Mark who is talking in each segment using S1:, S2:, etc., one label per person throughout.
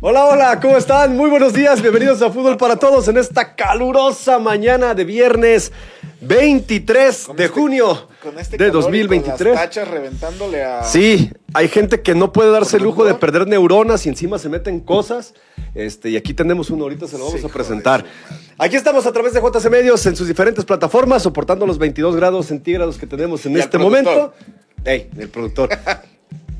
S1: Hola, hola, ¿cómo están? Muy buenos días, bienvenidos a Fútbol para Todos en esta calurosa mañana de viernes 23
S2: Con
S1: de
S2: este-
S1: junio
S2: con este
S1: de
S2: calor y con
S1: 2023.
S2: las tachas reventándole a.
S1: Sí, hay gente que no puede darse el
S2: ¿Por
S1: lujo de perder neuronas y encima se meten cosas. Este, y aquí tenemos uno, ahorita se lo vamos
S2: Sí,
S1: a presentar. Aquí estamos a través de JC Medios en sus diferentes plataformas, soportando los 22 grados centígrados que tenemos en
S2: Y
S1: este momento. Ey, el productor.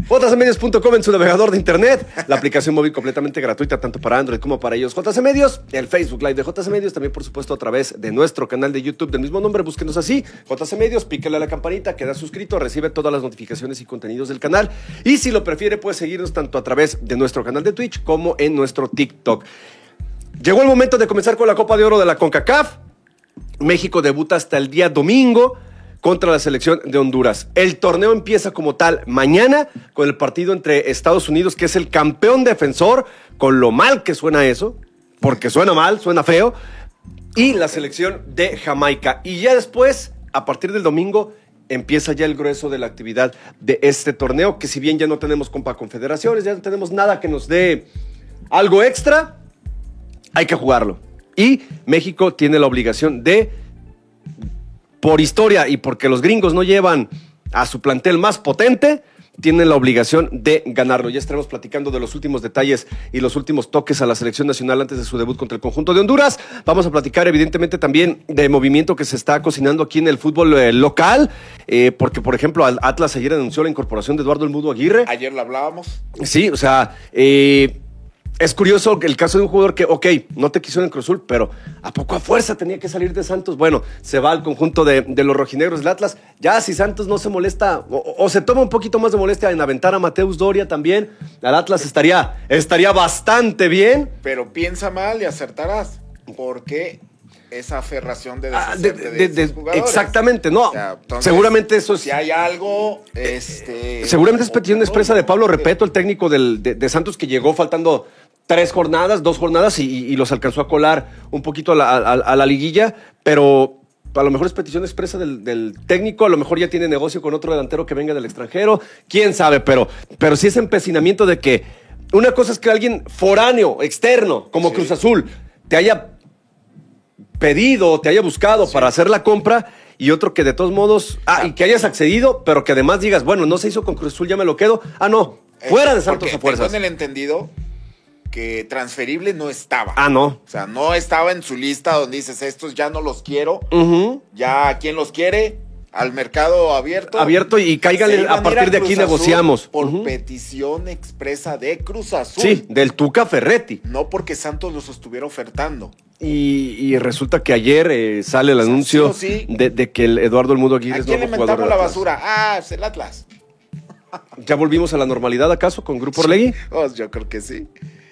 S1: jcmedios.com en su navegador de internet, la aplicación móvil completamente gratuita tanto para Android como para ellos. JC Medios, el Facebook Live de JC Medios, también por supuesto a través de nuestro canal de YouTube del mismo nombre, búsquenos así, JC Medios, píquele a la campanita, queda suscrito, recibe todas las notificaciones y contenidos del canal. Y si lo prefiere, puede seguirnos tanto a través de nuestro canal de Twitch como en nuestro TikTok. Llegó el momento de comenzar con la Copa de Oro de la CONCACAF. México debuta hasta el día domingo contra la selección de Honduras. El torneo empieza como tal mañana con el partido entre Estados Unidos, que es el campeón defensor, con lo mal que suena eso, porque suena mal, suena feo, y la selección de Jamaica. Y ya después, a partir del domingo, empieza ya el grueso de la actividad de este torneo, que si bien ya no tenemos Compa Confederaciones, ya no tenemos nada que nos dé algo extra, hay que jugarlo. Y México tiene la obligación de, por historia y porque los gringos no llevan a su plantel más potente, tienen la obligación de ganarlo. Ya estaremos platicando de los últimos detalles y los últimos toques a la selección nacional antes de su debut contra el conjunto de Honduras. Vamos a platicar evidentemente también de movimiento que se está cocinando aquí en el fútbol eh, local, eh, porque por ejemplo al- Atlas ayer anunció la incorporación de Eduardo El Mudo Aguirre.
S2: Ayer lo hablábamos.
S1: Sí, o sea, eh, es curioso el caso de un jugador que, ok, no te quiso en el Cruz Azul, pero ¿a poco a fuerza tenía que salir de Santos? Bueno, se va al conjunto de, de los rojinegros del Atlas. Ya si Santos no se molesta o, o se toma un poquito más de molestia en aventar a Mateus Doria también, al Atlas estaría, estaría bastante bien.
S2: Pero piensa mal y acertarás. Porque esa aferración de
S1: Ah, de-
S2: de,
S1: de- exactamente, no.
S2: O sea, entonces,
S1: seguramente eso es.
S2: Si hay algo, este.
S1: Seguramente es petición expresa de Pablo Repeto, el técnico del- de, de Santos, que llegó faltando tres jornadas, dos jornadas, y, y los alcanzó a colar un poquito a la, a- a la liguilla, pero a lo mejor es petición expresa del, del técnico, a lo mejor ya tiene negocio con otro delantero que venga del extranjero, quién sabe, pero, pero sí ese empecinamiento de que una cosa es que alguien foráneo, externo, como
S2: Sí.
S1: Cruz Azul, te haya pedido, te haya buscado para hacer la compra y otro que de todos modos, ah, y que hayas accedido, pero que además digas, bueno, no se hizo con Cruz Azul, ya me lo quedo. Ah, no,
S2: Eh,
S1: fuera de Santos
S2: porque
S1: a fuerzas.
S2: tengo en el entendido que transferible no estaba.
S1: Ah, no.
S2: O sea, no estaba en su lista donde dices, estos ya no los quiero. Ya, ¿quién los quiere? Al mercado abierto.
S1: Abierto y cáigale, a partir
S2: ir
S1: de aquí
S2: Azul
S1: negociamos.
S2: Por petición expresa de Cruz Azul.
S1: Sí, del Tuca Ferretti.
S2: No porque Santos los estuviera ofertando.
S1: Y, y resulta que ayer eh, sale el
S2: O sea,
S1: anuncio
S2: sí o sí.
S1: De, de que el Eduardo El Mudo Aguirre
S2: ¿A
S1: es nuevo jugador del
S2: la
S1: Atlas.
S2: basura? Ah, es el Atlas.
S1: ¿Ya volvimos a la normalidad acaso con Grupo Orlegui?
S2: Oh, yo creo que sí.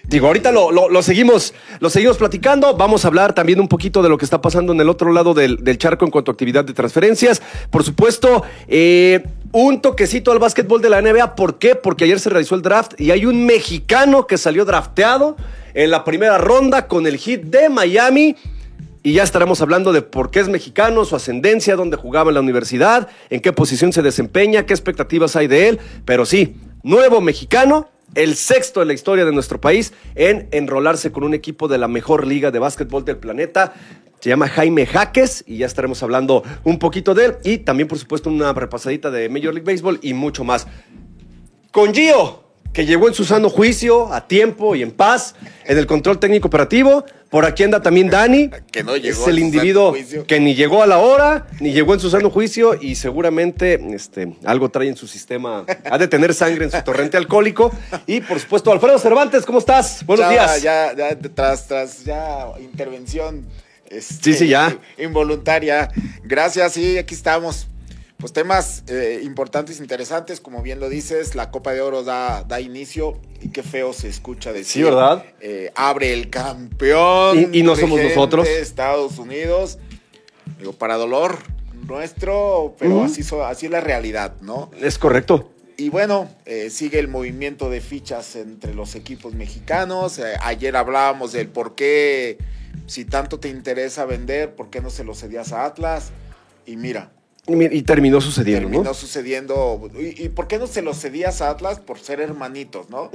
S1: Digo, ahorita lo, lo- seguimos, lo seguimos platicando. Vamos a hablar también un poquito de lo que está pasando en el otro lado del, del charco en cuanto a actividad de transferencias. Por supuesto, eh, un toquecito al básquetbol de la NBA. ¿Por qué? Porque ayer se realizó el draft y hay un mexicano que salió drafteado en la primera ronda con el hit de Miami. Y ya estaremos hablando de por qué es mexicano, su ascendencia, dónde jugaba en la universidad, en qué posición se desempeña, qué expectativas hay de él. Pero sí, nuevo mexicano, el sexto de la historia de nuestro país en enrolarse con un equipo de la mejor liga de básquetbol del planeta. Se llama Jaime Jaques y ya estaremos hablando un poquito de él. Y también, por supuesto, una repasadita de Major League Baseball y mucho más. Con Gio, que llegó en su sano juicio, a tiempo y en paz, en el control técnico operativo. Por aquí anda también Dani.
S2: Que no llegó
S1: Es el individuo que ni llegó a la hora, ni llegó en su sano juicio y seguramente este, algo trae en su sistema. Ha de tener sangre en su torrente alcohólico. Y por supuesto, Alfredo Cervantes, ¿cómo estás? Buenos
S2: Ya,
S1: días.
S2: Ya, ya, tras, tras, ya, intervención. este,
S1: Sí, sí, ya.
S2: Involuntaria. Gracias, sí, aquí estamos. Pues temas eh, importantes, interesantes, como bien lo dices, la Copa de Oro da, da inicio y qué feo se escucha decir.
S1: Sí, ¿verdad?
S2: Eh, abre el campeón.
S1: Y- y no somos nosotros.
S2: Estados Unidos. Digo, para dolor nuestro, pero así, así es la realidad, ¿no?
S1: Es correcto.
S2: Y bueno, eh, sigue el movimiento de fichas entre los equipos mexicanos. Eh, ayer hablábamos del por qué, si tanto te interesa vender, por qué no se lo cedías a Atlas. Y mira,
S1: Y, terminó sucediendo,
S2: terminó sucediendo. ¿Y, por qué no se lo cedías a Atlas? Por ser hermanitos, ¿no?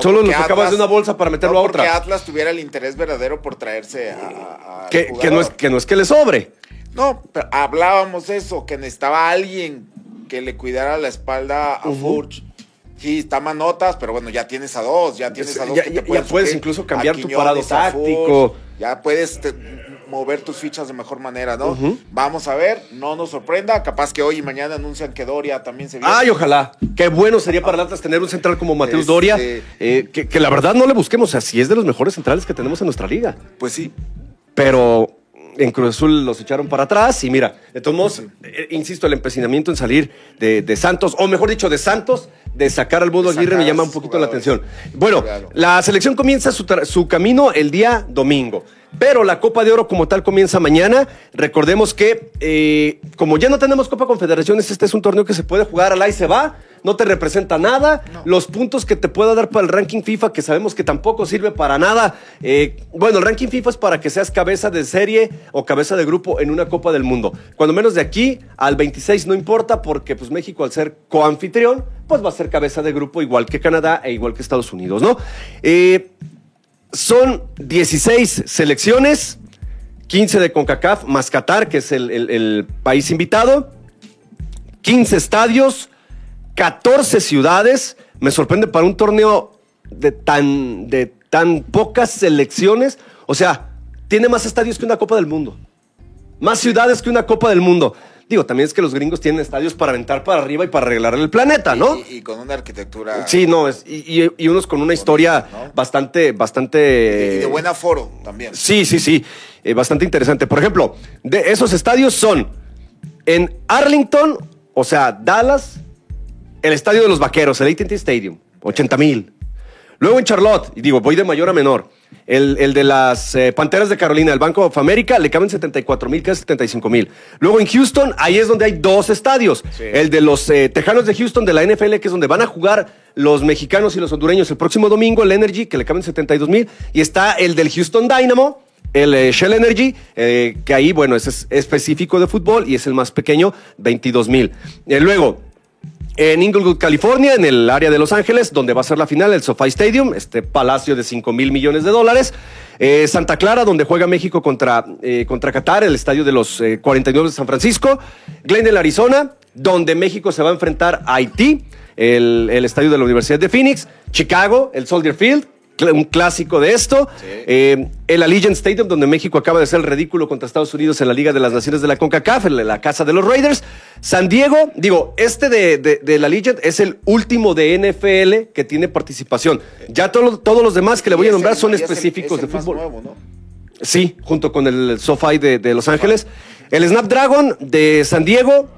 S1: Solo lo sacabas de una bolsa para meterlo a otra.
S2: porque Atlas tuviera el interés verdadero por traerse a.
S1: que, no es, que no es que le sobre.
S2: No, pero hablábamos eso, que necesitaba alguien que le cuidara la espalda a Furch. Sí, está manotas, pero bueno, ya tienes a dos, ya tienes a dos.
S1: Ya, ya puedes incluso cambiar tu parado táctico.
S2: ya puedes mover tus fichas de mejor manera, ¿no? Vamos a ver, no nos sorprenda. Capaz que hoy y mañana anuncian que Doria también se viene.
S1: Ay, ojalá. Qué bueno sería para Atlas tener un central como Mateus este, Doria. Eh, que, que, la verdad no le busquemos. O sea, si es de los mejores centrales que tenemos en nuestra liga.
S2: Pues sí.
S1: Pero en Cruz Azul los echaron para atrás y mira, de todos modos, eh, insisto, el empecinamiento en salir de, Santos, o mejor dicho, de Santos, de sacar al Mundo Aguirre me llama un poquito la atención. Bueno, la selección comienza su, camino el día domingo. Pero la Copa de Oro como tal comienza mañana. Recordemos que eh, como ya no tenemos Copa Confederaciones, este es un torneo que se puede jugar al ahí se va no te representa nada. Los puntos que te pueda dar para el ranking FIFA, que sabemos que tampoco sirve para nada. Eh, bueno, el ranking FIFA es para que seas cabeza de serie o cabeza de grupo en una Copa del Mundo. Cuando menos de aquí al 26 no importa, porque pues México al ser coanfitrión, pues va a ser cabeza de grupo igual que Canadá e igual que Estados Unidos, ¿no? Eh, son 16 selecciones, 15 de CONCACAF, más Qatar, que es el, país invitado, 15 estadios, 14 ciudades. Me sorprende para un torneo de tan, de tan pocas selecciones. O sea, tiene más estadios que una Copa del Mundo. Más ciudades que una Copa del Mundo. Digo, también es que los gringos tienen estadios para aventar para arriba y para arreglar el planeta, ¿no?
S2: Y, con una arquitectura.
S1: Sí, no, es, y, unos con una historia bastante, bastante.
S2: Y de buen aforo también.
S1: Sí, sí, sí. Eh, bastante interesante. Por ejemplo, de esos estadios son en Arlington, o sea, Dallas, el estadio de los vaqueros, el ATT Stadium, 80 mil. Luego en Charlotte, y digo, voy de mayor a menor. El, de las eh, Panteras de Carolina, el Banco of America, le caben 74 mil, casi 75 mil. Luego en Houston, ahí es donde hay dos estadios. El de los eh, Tejanos de Houston, de la NFL, que es donde van a jugar los mexicanos y los hondureños el próximo domingo, el Energy, que le caben 72 mil. Y está el del Houston Dynamo, el eh, Shell Energy, que ahí, bueno, es específico de fútbol y es el más pequeño, 22 mil. luego, en Inglewood, California, en el área de Los Ángeles, donde va a ser la final, el SoFi Stadium, este palacio de 5 mil millones de dólares. Eh, Santa Clara, donde juega México contra, eh, contra Qatar, el estadio de los 49 eh, de San Francisco. Glendale, Arizona, donde México se va a enfrentar a Haití, el, el estadio de la Universidad de Phoenix. Chicago, el Soldier Field, un clásico de esto. Eh, el Allegiant Stadium, donde México acaba de hacer el ridículo contra Estados Unidos en la Liga de las Naciones de la CONCACAF, en la casa de los Raiders. San Diego, digo, este de, de, Allegiant es el último de NFL que tiene participación. Ya todos los demás que le voy a nombrar son específicos de fútbol. Sí, junto con el SoFi de, de Los Ángeles. El Snapdragon de San Diego,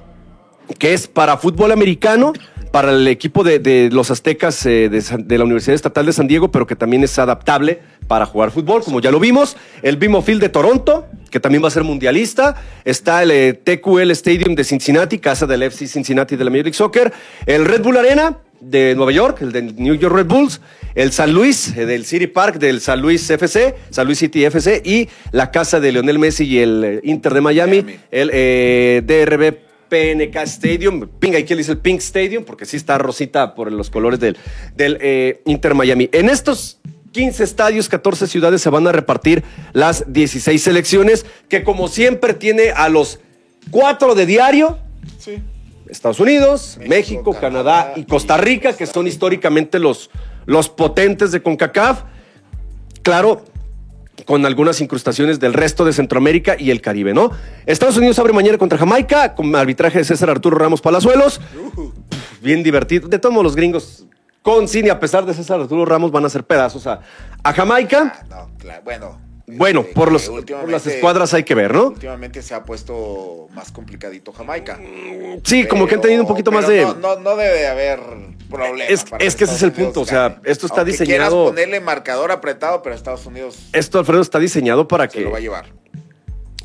S1: que es para fútbol americano para el equipo de, los aztecas eh, de, la Universidad Estatal de San Diego, pero que también es adaptable para jugar fútbol, como ya lo vimos. El BMO Field de Toronto, que también va a ser mundialista. Está el eh, TQL Stadium de Cincinnati, casa del FC Cincinnati de la Major League Soccer. El Red Bull Arena de Nueva York, el de New York Red Bulls, el San Luis, eh, del City Park del San Luis FC, San Luis City FC, y la casa de Lionel Messi y el Inter de Miami, el DRB PNK Stadium, Pink, aquí le dice el Pink Stadium, porque sí está rosita por los colores del, del eh, Inter Miami. En estos 15 estadios, 14 ciudades se van a repartir las 16 selecciones, que como siempre tiene a los cuatro de diario. Estados Unidos, México, Canadá, y Costa Rica, que son históricamente los, los potentes de CONCACAF. Claro, con algunas incrustaciones del resto de Centroamérica y el Caribe, ¿no? Estados Unidos abre mañana contra Jamaica con arbitraje de César Arturo Ramos Palazuelos. Bien divertido. De todos los gringos con cine, a pesar de César Arturo Ramos, van a hacer pedazos a, a Jamaica.
S2: Ah, no, claro, bueno
S1: bueno, por, los, las escuadras hay que ver, ¿no?
S2: Últimamente se ha puesto más complicadito Jamaica.
S1: Sí, como que han tenido un poquito más de.
S2: No, no, debe haber problemas.
S1: Es, que ese es el punto. O sea, esto está Aunque diseñado.
S2: Quieras ponerle marcador apretado, pero Estados Unidos.
S1: Esto, Alfredo, está diseñado para que.
S2: lo va a llevar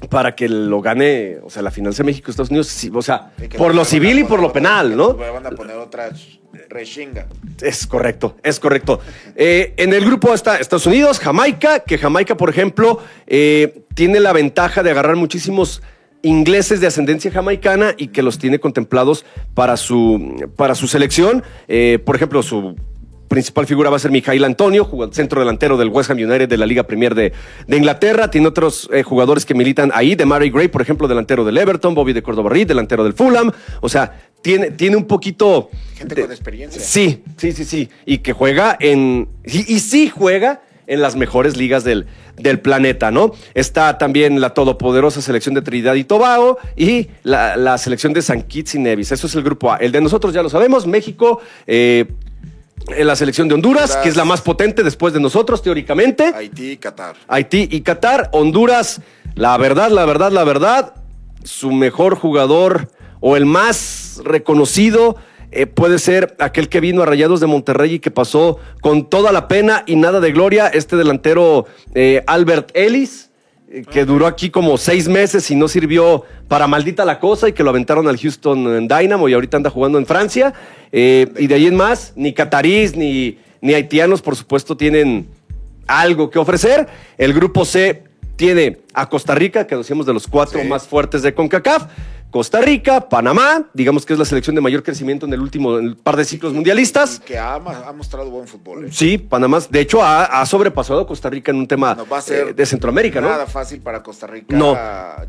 S1: para que lo gane, o sea, la final de México-Estados Unidos, o sea, por lo civil y por lo penal, ¿no?
S2: Van a poner otra reshinga.
S1: Es correcto, es correcto. Eh, en el grupo está Estados Unidos, Jamaica, que Jamaica, por ejemplo, eh, tiene la ventaja de agarrar muchísimos ingleses de ascendencia jamaicana y que los tiene contemplados para su, para su selección. Eh, por ejemplo, su principal figura va a ser Mijail Antonio, centro delantero del West Ham United de la Liga Premier de, de Inglaterra. Tiene otros jugadores que militan ahí, de Mary Gray, por ejemplo, delantero del Everton, Bobby de Córdoba delantero del Fulham. O sea, tiene, tiene un poquito...
S2: Gente con experiencia.
S1: Sí, sí, sí, sí. Y que juega en... Y, y sí juega en las mejores ligas del, del planeta, ¿no? Está también la todopoderosa selección de Trinidad y Tobago y la, la selección de San Kitts y Nevis. Eso es el grupo A. El de nosotros ya lo sabemos, México, eh, la selección de Honduras, Honduras, que es la más potente después de nosotros, teóricamente.
S2: Haití y Qatar.
S1: Haití y Qatar. Honduras, la verdad, la verdad, la verdad, su mejor jugador o el más reconocido eh, puede ser aquel que vino a Rayados de Monterrey y que pasó con toda la pena y nada de gloria, este delantero eh, Albert Ellis, eh, que duró aquí como seis meses y no sirvió para maldita la cosa y que lo aventaron al Houston Dynamo y ahorita anda jugando en Francia. Y de ahí en más, ni catarís ni, ni haitianos, por supuesto, tienen algo que ofrecer. El grupo C tiene a Costa Rica, que decíamos de los cuatro sí. más fuertes de CONCACAF. Costa Rica, Panamá, digamos que es la selección de mayor crecimiento en el último en el par de ciclos mundialistas.
S2: Y que ha, ha, mostrado buen fútbol. ¿eh?
S1: Sí, Panamá, de hecho, ha, ha, sobrepasado a Costa Rica en un tema
S2: no va a ser
S1: eh, de Centroamérica,
S2: nada
S1: ¿no?
S2: Nada fácil para Costa Rica
S1: no.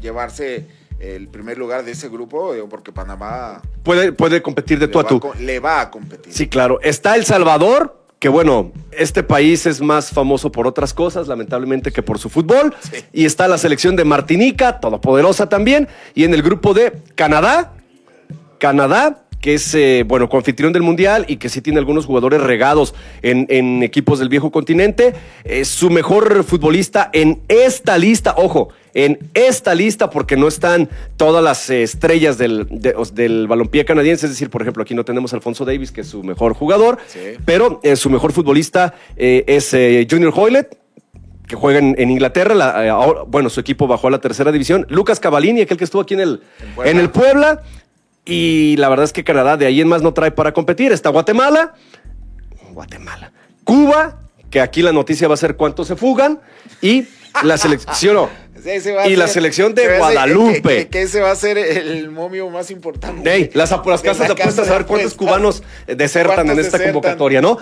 S2: llevarse el primer lugar de ese grupo, porque Panamá
S1: puede, puede competir de tú a tú.
S2: le va a competir.
S1: Sí, claro. Está El Salvador, que bueno, este país es más famoso por otras cosas, lamentablemente, que por su fútbol. Sí. Y está la selección de Martinica, todopoderosa también. Y en el grupo de Canadá, Canadá, que es, eh, bueno, coanfitrión del Mundial y que sí tiene algunos jugadores regados en, en equipos del viejo continente. Es su mejor futbolista en esta lista, ojo, en esta lista porque no están todas las estrellas del, de, del balompié canadiense. Es decir, por ejemplo, aquí no tenemos a Alfonso Davis, que es su mejor jugador, sí. pero eh, su mejor futbolista eh, es eh, Junior Hoylett, que juega en, en Inglaterra. La, ahora, bueno, su equipo bajó a la tercera división. Lucas Cavallini, aquel que estuvo aquí en el, en, Puebla. en el Puebla. Y la verdad es que Canadá de ahí en más no trae para competir. Está Guatemala. Guatemala. Cuba, que aquí la noticia va a ser cuántos se fugan. Y la selección. y la selección de Guadalupe.
S2: Que, que, que, ese va a ser el momio más importante.
S1: Hey, las, las casas de apuestas a ver cuántos cubanos desertan en esta desertan? convocatoria, ¿no?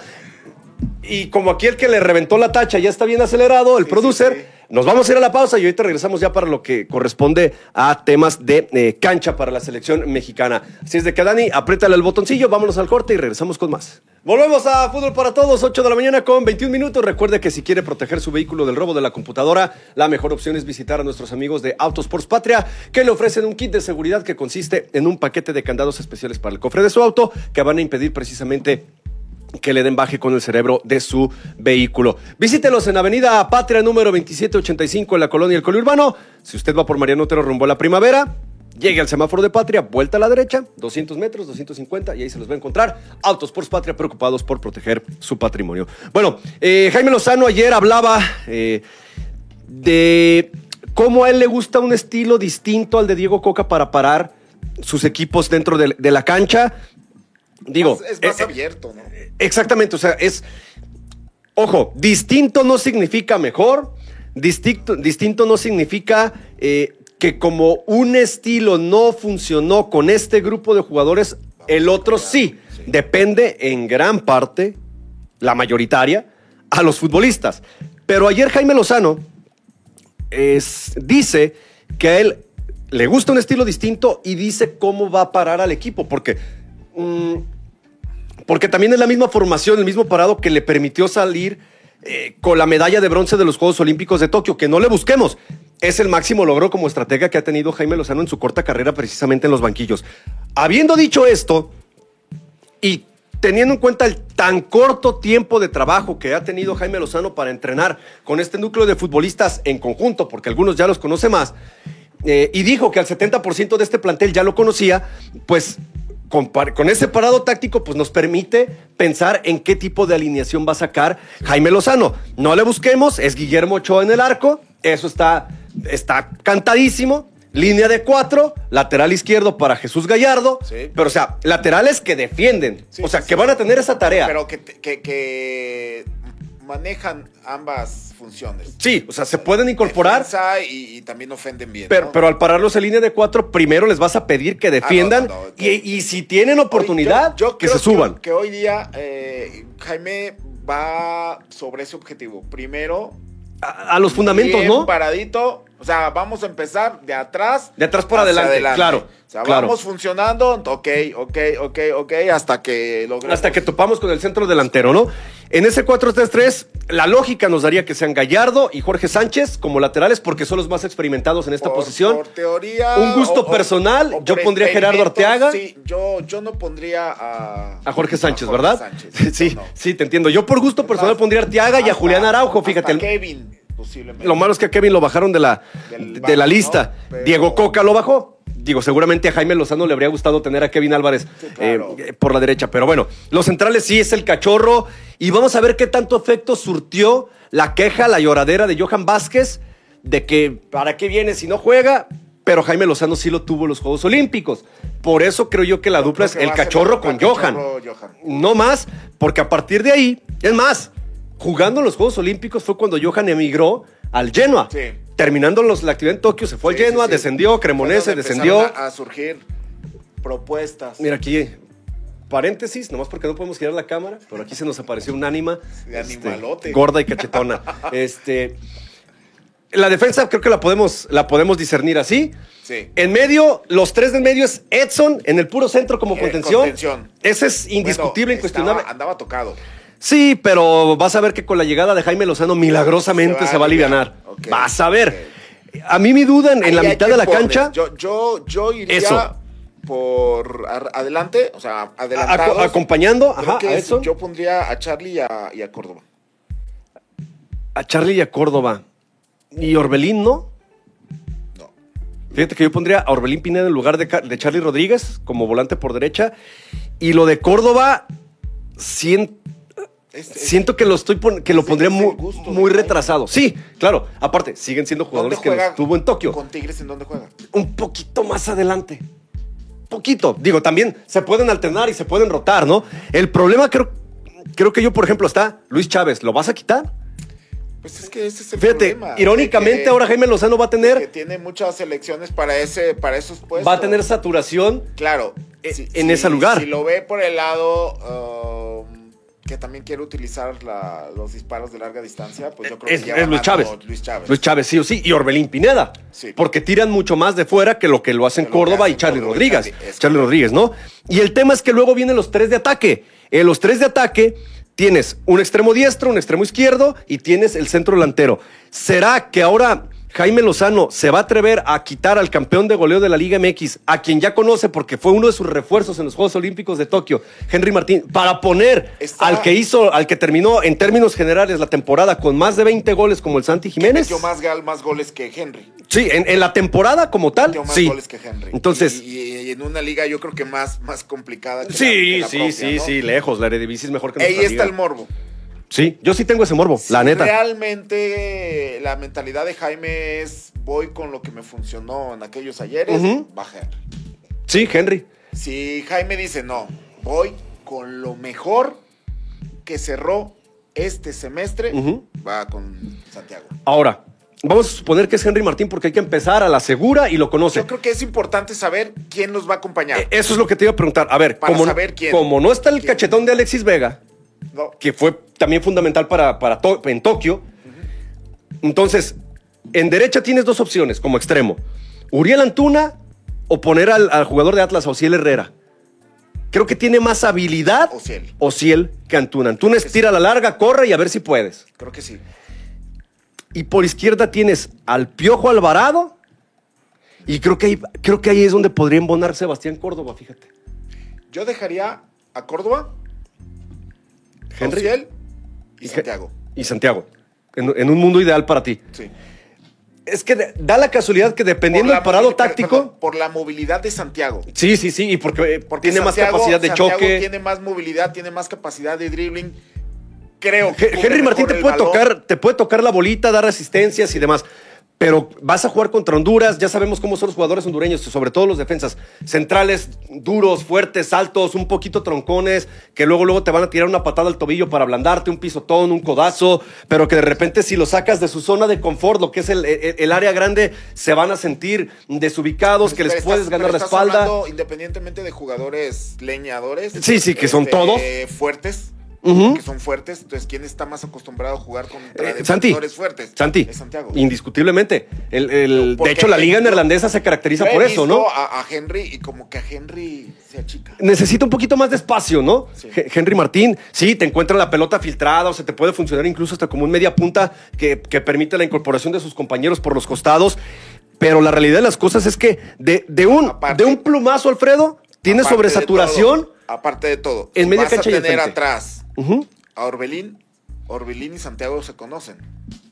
S1: Y como aquí el que le reventó la tacha ya está bien acelerado, el sí, producer, sí. Nos vamos a ir a la pausa y ahorita regresamos ya para lo que corresponde a temas de eh, cancha para la selección mexicana. Así es de que Dani, apriétale el botoncillo, vámonos al corte y regresamos con más. Volvemos a Fútbol para Todos, 8 de la mañana con 21 minutos. Recuerde que si quiere proteger su vehículo del robo de la computadora, la mejor opción es visitar a nuestros amigos de Autosports Patria, que le ofrecen un kit de seguridad que consiste en un paquete de candados especiales para el cofre de su auto, que van a impedir precisamente que le den baje con el cerebro de su vehículo. Visítelos en Avenida Patria número 2785 en la colonia El Coliurbano. Si usted va por Mariano Otero rumbo a la primavera, llegue al semáforo de Patria, vuelta a la derecha, 200 metros, 250, y ahí se los va a encontrar. Autos por Patria preocupados por proteger su patrimonio. Bueno, eh, Jaime Lozano ayer hablaba eh, de cómo a él le gusta un estilo distinto al de Diego Coca para parar sus equipos dentro de, de la cancha. Digo,
S2: es, es más eh, abierto, ¿no?
S1: Exactamente, o sea, es. Ojo, distinto no significa mejor, distinto, distinto no significa eh, que como un estilo no funcionó con este grupo de jugadores, el otro sí. sí. Depende en gran parte, la mayoritaria, a los futbolistas. Pero ayer Jaime Lozano es, dice que a él le gusta un estilo distinto y dice cómo va a parar al equipo, porque mmm, porque también es la misma formación, el mismo parado que le permitió salir eh, con la medalla de bronce de los Juegos Olímpicos de Tokio, que no le busquemos. Es el máximo logro como estratega que ha tenido Jaime Lozano en su corta carrera precisamente en los banquillos. Habiendo dicho esto y teniendo en cuenta el tan corto tiempo de trabajo que ha tenido Jaime Lozano para entrenar con este núcleo de futbolistas en conjunto, porque algunos ya los conoce más, eh, y dijo que al 70% de este plantel ya lo conocía, pues con, con, ese parado táctico, pues nos permite pensar en qué tipo de alineación va a sacar Jaime Lozano. No le busquemos, es Guillermo Ochoa en el arco, eso está, está cantadísimo. Línea de cuatro, lateral izquierdo para Jesús Gallardo. Sí. Pero, o sea, laterales que defienden. Sí, o sea, sí, que van a tener esa tarea.
S2: Pero que, que, que manejan ambas funciones.
S1: Sí, o sea, se pueden incorporar.
S2: Y, y también ofenden bien.
S1: Pero,
S2: ¿no?
S1: pero al pararlos en línea de cuatro, primero les vas a pedir que defiendan.
S2: no, no,
S1: y, y si tienen
S2: Hoy
S1: oportunidad,
S2: yo- yo
S1: que
S2: creo
S1: se suban.
S2: Que, hoy día eh, Jaime va sobre ese objetivo. Primero,
S1: A, a los fundamentos,
S2: bien
S1: ¿no?
S2: paradito. O sea, vamos a empezar de atrás.
S1: De atrás por adelante, claro,
S2: O sea,
S1: claro.
S2: vamos funcionando. Ok, ok, ok, ok. Hasta que logremos.
S1: Hasta que topamos con el centro delantero, ¿no? En ese 4-3-3, la lógica nos daría que sean Gallardo y Jorge Sánchez como laterales porque son los más experimentados en esta
S2: Por-
S1: posición.
S2: Por teoría.
S1: Un gusto personal, yo pondría a Gerardo Arteaga.
S2: Sí, yo, yo no pondría a.
S1: A Jorge Sánchez,
S2: a Jorge
S1: ¿verdad?
S2: Sánchez,
S1: Sí,
S2: no.
S1: sí, te entiendo. Yo por gusto personal pondría a Arteaga y a
S2: Hasta-
S1: Julián Araujo,
S2: hasta
S1: fíjate. el-
S2: Kevin, posiblemente.
S1: Lo malo es que a Kevin lo bajaron de la,
S2: Del
S1: de la lista.
S2: ¿no? Pero-
S1: Diego Coca lo bajó. Digo, seguramente a Jaime Lozano le habría gustado tener a Kevin Álvarez
S2: Sí, claro.
S1: eh, por la derecha. Pero bueno, los centrales sí es el cachorro. Y vamos a ver qué tanto efecto surtió la queja, la lloradera de Johan Vázquez de que para qué viene si no juega. Pero Jaime Lozano sí lo tuvo en los Juegos Olímpicos. Por eso creo yo que la dupla es
S2: Creo que
S1: el
S2: va a ser
S1: cachorro
S2: la dupla
S1: con Johan. No más, porque a partir de ahí, es más, jugando en los Juegos Olímpicos fue cuando Johan emigró al Genoa.
S2: Sí.
S1: Terminando los- la actividad en Tokio, se fue
S2: Sí,
S1: al Genoa,
S2: sí,
S1: descendió, Cremonese, descendió.
S2: A, a surgir propuestas.
S1: Mira aquí, paréntesis, nomás porque no podemos girar la cámara, pero aquí se nos apareció un ánima.
S2: De animalote.
S1: gorda y cachetona. este, la defensa creo que la podemos, la podemos discernir así.
S2: Sí.
S1: En medio, los tres del medio es Edson, en el puro centro como
S2: Eh,
S1: contención.
S2: contención.
S1: Ese es indiscutible,
S2: Bueno,
S1: incuestionable.
S2: estaba- andaba tocado.
S1: Sí, pero vas a ver que con la llegada de Jaime Lozano milagrosamente se
S2: Se
S1: va, a
S2: aliviar.
S1: Vas a ver. A mí mi duda en, en la mitad de la cancha,
S2: Yo, yo, yo iría
S1: Eso.
S2: por adelante, o sea, adelantados.
S1: a- acompañando
S2: Creo
S1: ajá,
S2: que
S1: a
S2: es-
S1: Edson,
S2: yo pondría a Charlie y a, y a Córdoba.
S1: a Charlie y a Córdoba. Y Orbelín, ¿no?
S2: No.
S1: Fíjate que yo pondría a Orbelín Pineda en lugar de, de Charlie Rodríguez como volante por derecha. Y lo de Córdoba, sien- Siento que lo, estoy que lo pondría muy, muy retrasado. Sí, claro. Aparte, siguen siendo
S2: ¿Dónde
S1: jugadores que
S2: juega?
S1: los tuvo en Tokio.
S2: ¿Con Tigres en dónde juega?
S1: un poquito más adelante. Poquito. Digo, también se pueden alternar y se pueden rotar, ¿no? El problema creo, creo que yo, por ejemplo, está Luis Chávez. ¿Lo vas a quitar?
S2: Pues es que ese es el
S1: Fíjate,
S2: problema.
S1: irónicamente
S2: que-
S1: ahora Jaime Lozano va a
S2: que
S1: tener,
S2: tiene muchas elecciones para ese para esos puestos.
S1: va a tener saturación.
S2: Claro.
S1: e-
S2: si-
S1: en
S2: si-
S1: ese lugar.
S2: Si lo ve por el lado um, que también quiere utilizar la- los disparos de larga distancia, pues yo creo
S1: Es,
S2: que
S1: es Luis Chávez.
S2: Luis Chávez.
S1: Luis Chávez, sí o sí. Y Orbelín Pineda.
S2: Sí.
S1: Porque tiran mucho más de fuera que lo que lo hacen
S2: Que lo que
S1: Córdoba y Charlie Rodríguez.
S2: Charlie.
S1: Rodríguez, ¿no? Y el tema es que luego vienen los tres de ataque. En los tres de ataque tienes un extremo diestro, un extremo izquierdo y tienes el centro delantero. ¿Será que ahora Jaime Lozano se va a atrever a quitar al campeón de goleo de la Liga MX, a quien ya conoce porque fue uno de sus refuerzos en los Juegos Olímpicos de Tokio, Henry Martín, para poner
S2: Está-
S1: al que hizo, al que terminó en términos generales la temporada con más de 20 goles como el Santi Jiménez?
S2: Metió más, más goles que Henry.
S1: Sí, en, en la temporada como tal,
S2: Metió más
S1: sí.
S2: goles que Henry.
S1: Entonces,
S2: Y, y- y en una liga yo creo que más, más complicada que la-
S1: sí,
S2: que la
S1: sí,
S2: propia,
S1: sí,
S2: ¿no?
S1: sí, lejos. La Eredivisie es mejor que
S2: Ahí está
S1: liga.
S2: el morbo.
S1: Sí, yo sí tengo ese morbo, la neta.
S2: Realmente la mentalidad de Jaime es voy con lo que me funcionó en aquellos ayeres,
S1: Ujú.
S2: va Henry.
S1: Sí, Henry.
S2: Si Jaime dice no, voy con lo mejor que cerró este semestre, va con Santiago.
S1: Ahora, vamos a suponer que es Henry Martín porque hay que empezar a la segura y lo conoce.
S2: Yo creo que es importante saber quién los va a acompañar.
S1: Eh, Eso es lo que te iba a preguntar. A ver,
S2: Para
S1: como,
S2: saber quién.
S1: como no está el
S2: ¿Quién?
S1: cachetón de Alexis Vega,
S2: No,
S1: que fue también fundamental para, para To- en Tokio, entonces, en derecha tienes dos opciones como extremo. Uriel Antuna o poner al, al jugador de Atlas, Ociel Herrera. Creo que tiene más habilidad
S2: Ociel.
S1: Ociel que Antuna. Antuna estira la larga, corre y a ver si puedes.
S2: creo que sí.
S1: Y por izquierda tienes al Piojo Alvarado. Y creo que ahí, creo que ahí es donde podría embonar Sebastián Córdoba, fíjate.
S2: Yo dejaría a Córdoba,
S1: Henry
S2: Ociel y Santiago.
S1: y Santiago. En, en un mundo ideal para ti.
S2: Sí.
S1: Es que da la casualidad que dependiendo del parado táctico.
S2: perdón, por la movilidad de Santiago.
S1: Sí, sí, sí. Y porque, eh,
S2: Porque
S1: tiene más
S2: Santiago-
S1: capacidad de
S2: Santiago
S1: choque.
S2: Tiene más movilidad, tiene más capacidad de dribbling. Creo que
S1: Henry Martín te puede tocar, te puede tocar la bolita, dar asistencias y demás. Pero vas a jugar contra Honduras, ya sabemos cómo son los jugadores hondureños, sobre todo los defensas, centrales duros, fuertes, altos, un poquito troncones, que luego luego te van a tirar una patada al tobillo para ablandarte, un pisotón, un codazo, pero que de repente si lo sacas de su zona de confort, lo que es el, el- el área grande, se van a sentir desubicados, que les
S2: estás-
S1: puedes ganar
S2: pero
S1: la espalda.
S2: hablando independientemente de jugadores leñadores.
S1: Sí, sí, que son todos.
S2: Fuertes. Que son fuertes. Entonces, ¿quién está más acostumbrado a jugar contra
S1: Eh, Santi,
S2: fuertes?
S1: Santi,
S2: Es Santiago.
S1: indiscutiblemente. El- el- de hecho, la liga neerlandesa se caracteriza por eso, ¿no?
S2: A, a Henry y como que a Henry se achica.
S1: necesita un poquito más de espacio, ¿no?
S2: Sí.
S1: Henry Martín, sí, te encuentra la pelota filtrada o se te puede funcionar incluso hasta como un media punta que, que permite la incorporación de sus compañeros por los costados. Pero la realidad de las cosas es que de, de un,
S2: Aparte-
S1: de un plumazo, Alfredo, tiene
S2: Aparte de
S1: sobresaturación.
S2: todo, aparte de todo.
S1: en media
S2: vas
S1: cancha
S2: a tener atrás A Orbelín. Orbelín y Santiago se conocen.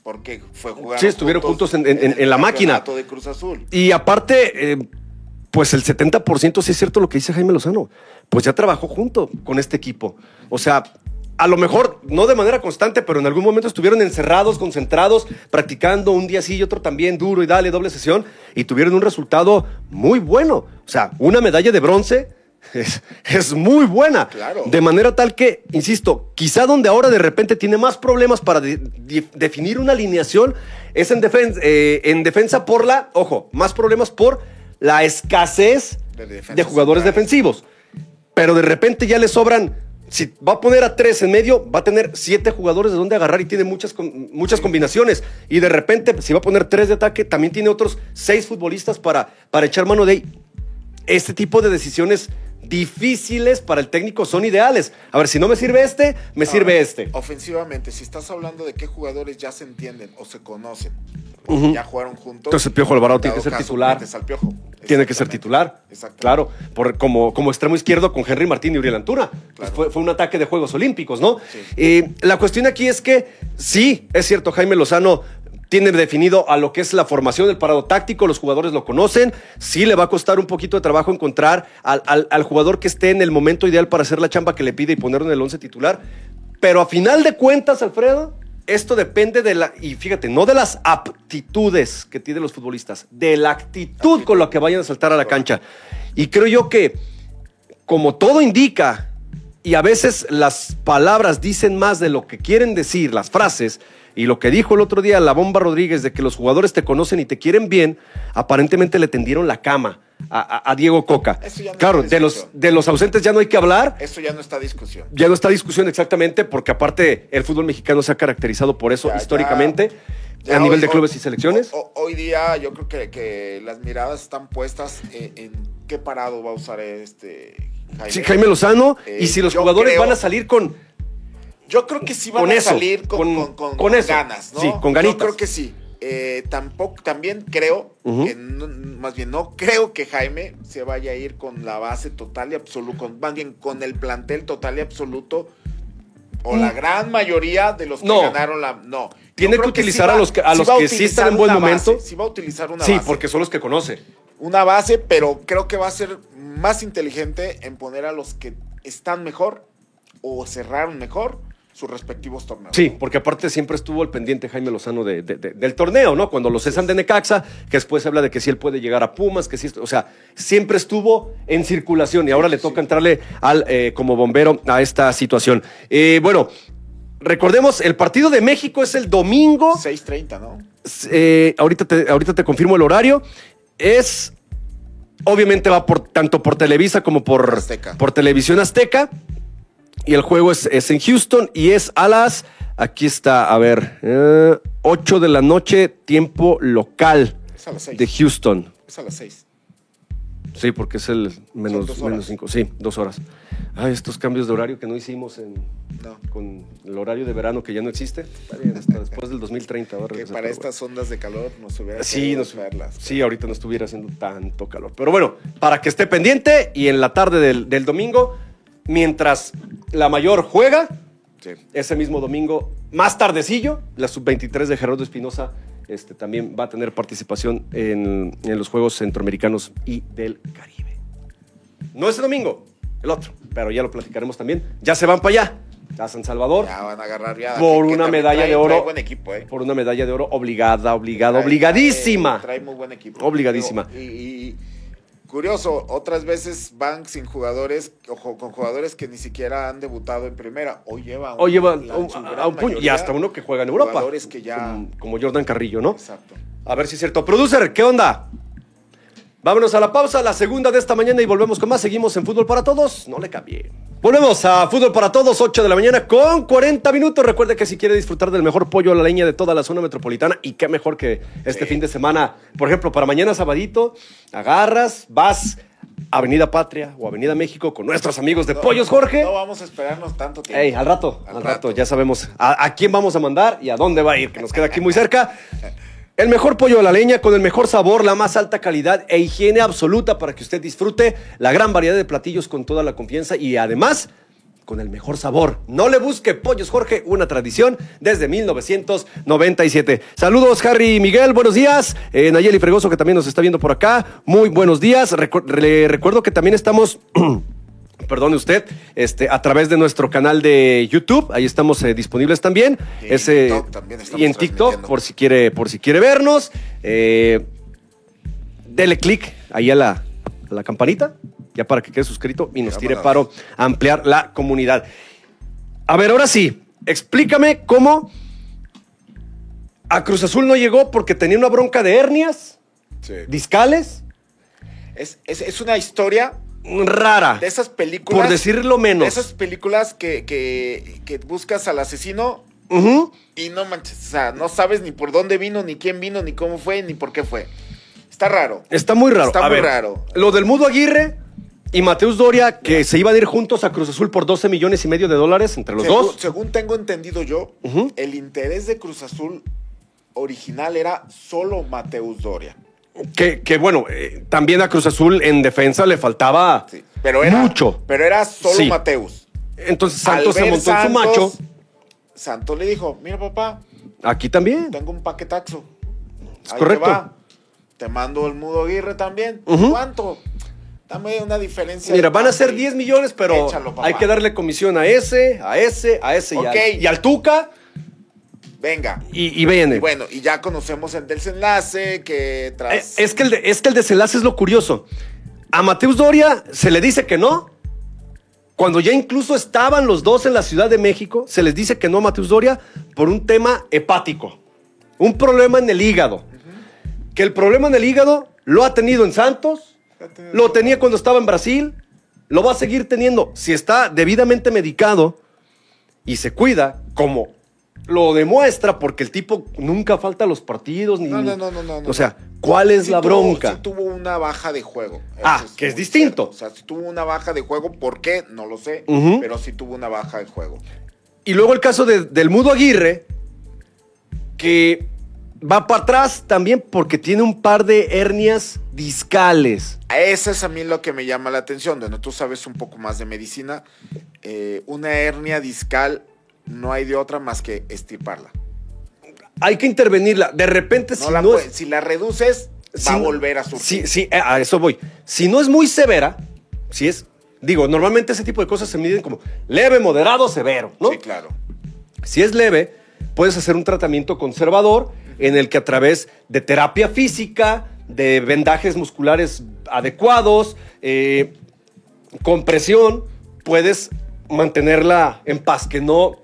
S2: Porque fue jugar.
S1: Sí, estuvieron juntos en- en- en- en la máquina.
S2: de Cruz Azul.
S1: Y aparte, eh, pues el 70% sí es cierto lo que dice Jaime Lozano. Pues ya trabajó junto con este equipo. O sea, a lo mejor no de manera constante, pero en algún momento estuvieron encerrados, concentrados, practicando un día sí y otro también duro y dale, doble sesión, y tuvieron un resultado muy bueno. O sea, una medalla de bronce. Es, es muy buena.
S2: Claro.
S1: De manera tal que, insisto, quizá donde ahora de repente tiene más problemas para de- de- definir una alineación es en, defen- eh, en defensa por la, ojo, más problemas por la escasez
S2: De
S1: jugadores defensivos. Pero de repente ya le sobran, si va a poner a tres en medio, va a tener siete jugadores de donde agarrar y tiene muchas, muchas combinaciones. Y de repente, si va a poner tres de ataque, también tiene otros seis futbolistas para, para echar mano de ahí. Este tipo de decisiones difíciles para el técnico son ideales. A ver, si no me sirve este, me sirve este.
S2: Ofensivamente, si estás hablando de qué jugadores ya se entienden o se conocen, ya jugaron juntos.
S1: Entonces, el Piojo Alvarado
S2: en
S1: tiene que ser
S2: caso,
S1: titular.
S2: al Piojo.
S1: Tiene que ser titular.
S2: Exactamente.
S1: Claro, por, como, como extremo izquierdo con Henry Martín y Uriel Antuna. Pues fue un ataque de Juegos Olímpicos, ¿no?
S2: Sí.
S1: Eh, la cuestión aquí es que sí, es cierto, Jaime Lozano tiene definido a lo que es la formación del parado táctico, los jugadores lo conocen, sí le va a costar un poquito de trabajo encontrar al, jugador que esté en el momento ideal para hacer la chamba que le pide y ponerlo en el once titular, pero a final de cuentas, Alfredo, esto depende de la, y fíjate, no de las aptitudes que tienen los futbolistas, de la actitud con la que vayan a saltar a la cancha. Y creo yo que, como todo indica, y a veces las palabras dicen más de lo que quieren decir, las frases, y lo que dijo el otro día la bomba Rodríguez de que los jugadores te conocen y te quieren bien, aparentemente le tendieron la cama a, Diego Coca.
S2: Eso ya no
S1: claro, de los, de los ausentes ya no hay que hablar,
S2: Eso ya no está discusión.
S1: ya no está discusión exactamente, porque aparte el fútbol mexicano se ha caracterizado por eso
S2: Ya,
S1: históricamente,
S2: ya
S1: a nivel
S2: hoy-
S1: de clubes
S2: hoy-
S1: y selecciones.
S2: ho- ho- Hoy día yo creo que, que las miradas están puestas en, en qué parado va a usar este Jaime.
S1: Sí, Jaime Lozano,
S2: Eh,
S1: y si los jugadores
S2: creo-
S1: van a salir con,
S2: Yo creo que sí van
S1: Con
S2: a
S1: eso,
S2: salir con,
S1: con-
S2: con- con-
S1: con
S2: con
S1: eso.
S2: ganas, ¿no?
S1: Sí, con ganitas.
S2: Yo creo que sí. Eh, tampoco, también creo, que no- más bien no creo que Jaime se vaya a ir con la base total y absoluta, con, más bien con el plantel total y absoluto, o la
S1: Mm.
S2: gran mayoría de los que
S1: No.
S2: ganaron la... No.
S1: Tiene que utilizar
S2: sí
S1: a los que- a los
S2: va
S1: que sí están en buen momento.
S2: base, sí va a utilizar una
S1: sí,
S2: base.
S1: porque son los que conoce.
S2: Una base, pero creo que va a ser más inteligente en poner a los que están mejor o cerraron mejor sus respectivos torneos.
S1: Sí, porque aparte siempre estuvo al pendiente Jaime Lozano de- de- de- del torneo, ¿no? Cuando lo cesan de Necaxa, que después se habla de que sí él puede llegar a Pumas, que sí, o sea, siempre estuvo en circulación y ahora le toca entrarle al, eh, como bombero a esta situación. Eh, bueno, recordemos, el partido de México es el domingo.
S2: 6.30, ¿no?
S1: Eh, ahorita, te, ahorita te confirmo el horario. Es. Obviamente va por tanto por Televisa como por,
S2: Azteca.
S1: por Televisión Azteca. Y el juego es, es en Houston y es a las. Aquí está, a ver. eh, 8 de la noche, tiempo local
S2: Es a las 6.
S1: de Houston.
S2: Es a las 6.
S1: Sí, porque es el menos, menos cinco. Sí, dos horas. Ay, estos cambios de horario que no hicimos en,
S2: No.
S1: con el horario de verano que ya no existe. Está bien, hasta después del 2030. va a
S2: Que
S1: regresar,
S2: para
S1: bueno.
S2: estas ondas de calor nos hubiera
S1: Sí, nos-
S2: verlas.
S1: sí, ahorita no estuviera haciendo tanto calor. Pero bueno, para que esté pendiente y en la tarde del, del domingo, mientras la mayor juega,
S2: Sí.
S1: ese mismo domingo, más tardecillo, la sub-23 de Gerardo Espinosa este, también va a tener participación en, en los Juegos Centroamericanos y del Caribe. No ese domingo, el otro, pero ya lo platicaremos también. Ya se van para allá. a San Salvador
S2: Ya van a agarrar ya.
S1: Por una medalla
S2: trae-
S1: de oro.
S2: trae buen equipo, ¿eh?
S1: por una medalla de oro obligada, obligada,
S2: Trae-
S1: obligadísima.
S2: Trae, trae muy buen equipo.
S1: Obligadísima.
S2: Y, y- curioso, otras veces van sin jugadores, ojo, con jugadores que ni siquiera han debutado en primera. Hoy lleva
S1: O lleva
S2: la- su
S1: a
S2: gran
S1: un puño, y hasta uno que juega en Europa.
S2: Jugadores que ya.
S1: Como, como Jordan Carrillo, ¿no?
S2: Exacto.
S1: A ver si es cierto. Producer, ¿qué onda? Vámonos a la pausa, la segunda de esta mañana y volvemos con más. Seguimos en Fútbol para Todos. No le cambie. Volvemos a Fútbol para Todos, 8 de la mañana con 40 minutos. Recuerde que si quiere disfrutar del mejor pollo a la leña de toda la zona metropolitana, y qué mejor que este
S2: Sí.
S1: fin de semana, por ejemplo, para mañana sabadito, agarras, vas a Avenida Patria o Avenida México con nuestros amigos de
S2: No,
S1: Pollos Jorge.
S2: No vamos a esperarnos tanto tiempo.
S1: Ey, al rato, al,
S2: Al
S1: rato.
S2: rato.
S1: ya sabemos a, a quién vamos a mandar y a dónde va a ir, que nos queda aquí muy cerca. El mejor pollo a la leña con el mejor sabor, la más alta calidad e higiene absoluta para que usted disfrute la gran variedad de platillos con toda la confianza y además con el mejor sabor. No le busque Pollos Jorge, una tradición desde 1997. Saludos, Harry y Miguel, buenos días. Eh, Nayeli Fregoso, que también nos está viendo por acá, muy buenos días. Le recuerdo que también estamos... Perdone usted, este, a través de nuestro canal de YouTube, ahí estamos eh, disponibles también.
S2: Y en
S1: Ese-
S2: TikTok también estamos
S1: y en TikTok, por si quiere, por si quiere vernos. Eh, dele clic ahí a la, a la campanita, ya para que quede suscrito y nos tire paro a ampliar la comunidad. A ver, ahora sí, explícame cómo a Cruz Azul no llegó porque tenía una bronca de hernias,
S2: Sí.
S1: discales,
S2: Es, es, es una historia
S1: rara,
S2: de esas películas.
S1: por decirlo menos.
S2: De esas películas que, que, que buscas al asesino y no manches, o sea, no sabes ni por dónde vino, ni quién vino, ni cómo fue, ni por qué fue. Está raro.
S1: Está muy raro.
S2: Está
S1: A
S2: muy
S1: ver,
S2: raro.
S1: Lo del Mudo Aguirre y Mateus Doria, que se iban a ir juntos a Cruz Azul por 12 millones y medio de dólares entre los
S2: según,
S1: dos.
S2: según tengo entendido yo, el interés de Cruz Azul original era solo Mateus Doria.
S1: Que, que, bueno, eh, también a Cruz Azul en defensa le faltaba
S2: Sí, pero era,
S1: mucho.
S2: Pero era solo
S1: Sí.
S2: Mateus.
S1: Entonces Santos
S2: Al
S1: se
S2: ver
S1: montó en su
S2: Santos,
S1: macho.
S2: Santos le dijo, mira papá,
S1: Aquí también.
S2: tengo un paquetaxo.
S1: Es
S2: Ahí
S1: correcto.
S2: Te, va. Te mando el Mudo Aguirre también.
S1: Ujú.
S2: ¿Cuánto? Dame una diferencia.
S1: Mira, van a ser
S2: tanto y
S1: 10 millones, pero
S2: échalo, papá.
S1: hay que darle comisión a ese, a ese, a ese y,
S2: Ok.
S1: al, y al Tuca
S2: Venga.
S1: y, y viene.
S2: Y bueno, y ya conocemos el desenlace que
S1: Eh,
S2: tras...
S1: Es que, el de- es que el desenlace es lo curioso. A Mateus Doria se le dice que no. Cuando ya incluso estaban los dos en la Ciudad de México, se les dice que no a Mateus Doria por un tema hepático. Un problema en el hígado. Que el problema en el hígado lo ha tenido en Santos, lo tenía cuando estaba en Brasil, lo va a seguir teniendo. Si está debidamente medicado y se cuida, como lo demuestra, porque el tipo nunca falta a los partidos. Ni,
S2: No, no, no, no, no.
S1: O sea, ¿cuál es
S2: Sí
S1: la
S2: tuvo-
S1: bronca?
S2: sí tuvo una baja de juego. Eso
S1: Ah, que es distinto.
S2: cierto. O sea, si tuvo una baja de juego, ¿por qué? No lo sé. Pero sí tuvo una baja de juego.
S1: Y luego el caso de- del Mudo Aguirre, que va para atrás también porque tiene un par de hernias discales.
S2: Ese es a mí lo que me llama la atención. Donde tú sabes un poco más de medicina. eh, una hernia discal no hay de otra más que estirparla.
S1: Hay que intervenirla. De repente,
S2: No
S1: si
S2: la
S1: no
S2: puede-
S1: es-
S2: si la reduces,
S1: si
S2: va a volver a surgir.
S1: Sí, sí, a eso voy. Si no es muy severa, si es. Digo, normalmente ese tipo de cosas se miden como leve, moderado, severo, ¿no?
S2: Sí, claro.
S1: Si es leve, puedes hacer un tratamiento conservador en el que a través de terapia física, de vendajes musculares adecuados, eh, compresión, puedes mantenerla en paz, que no,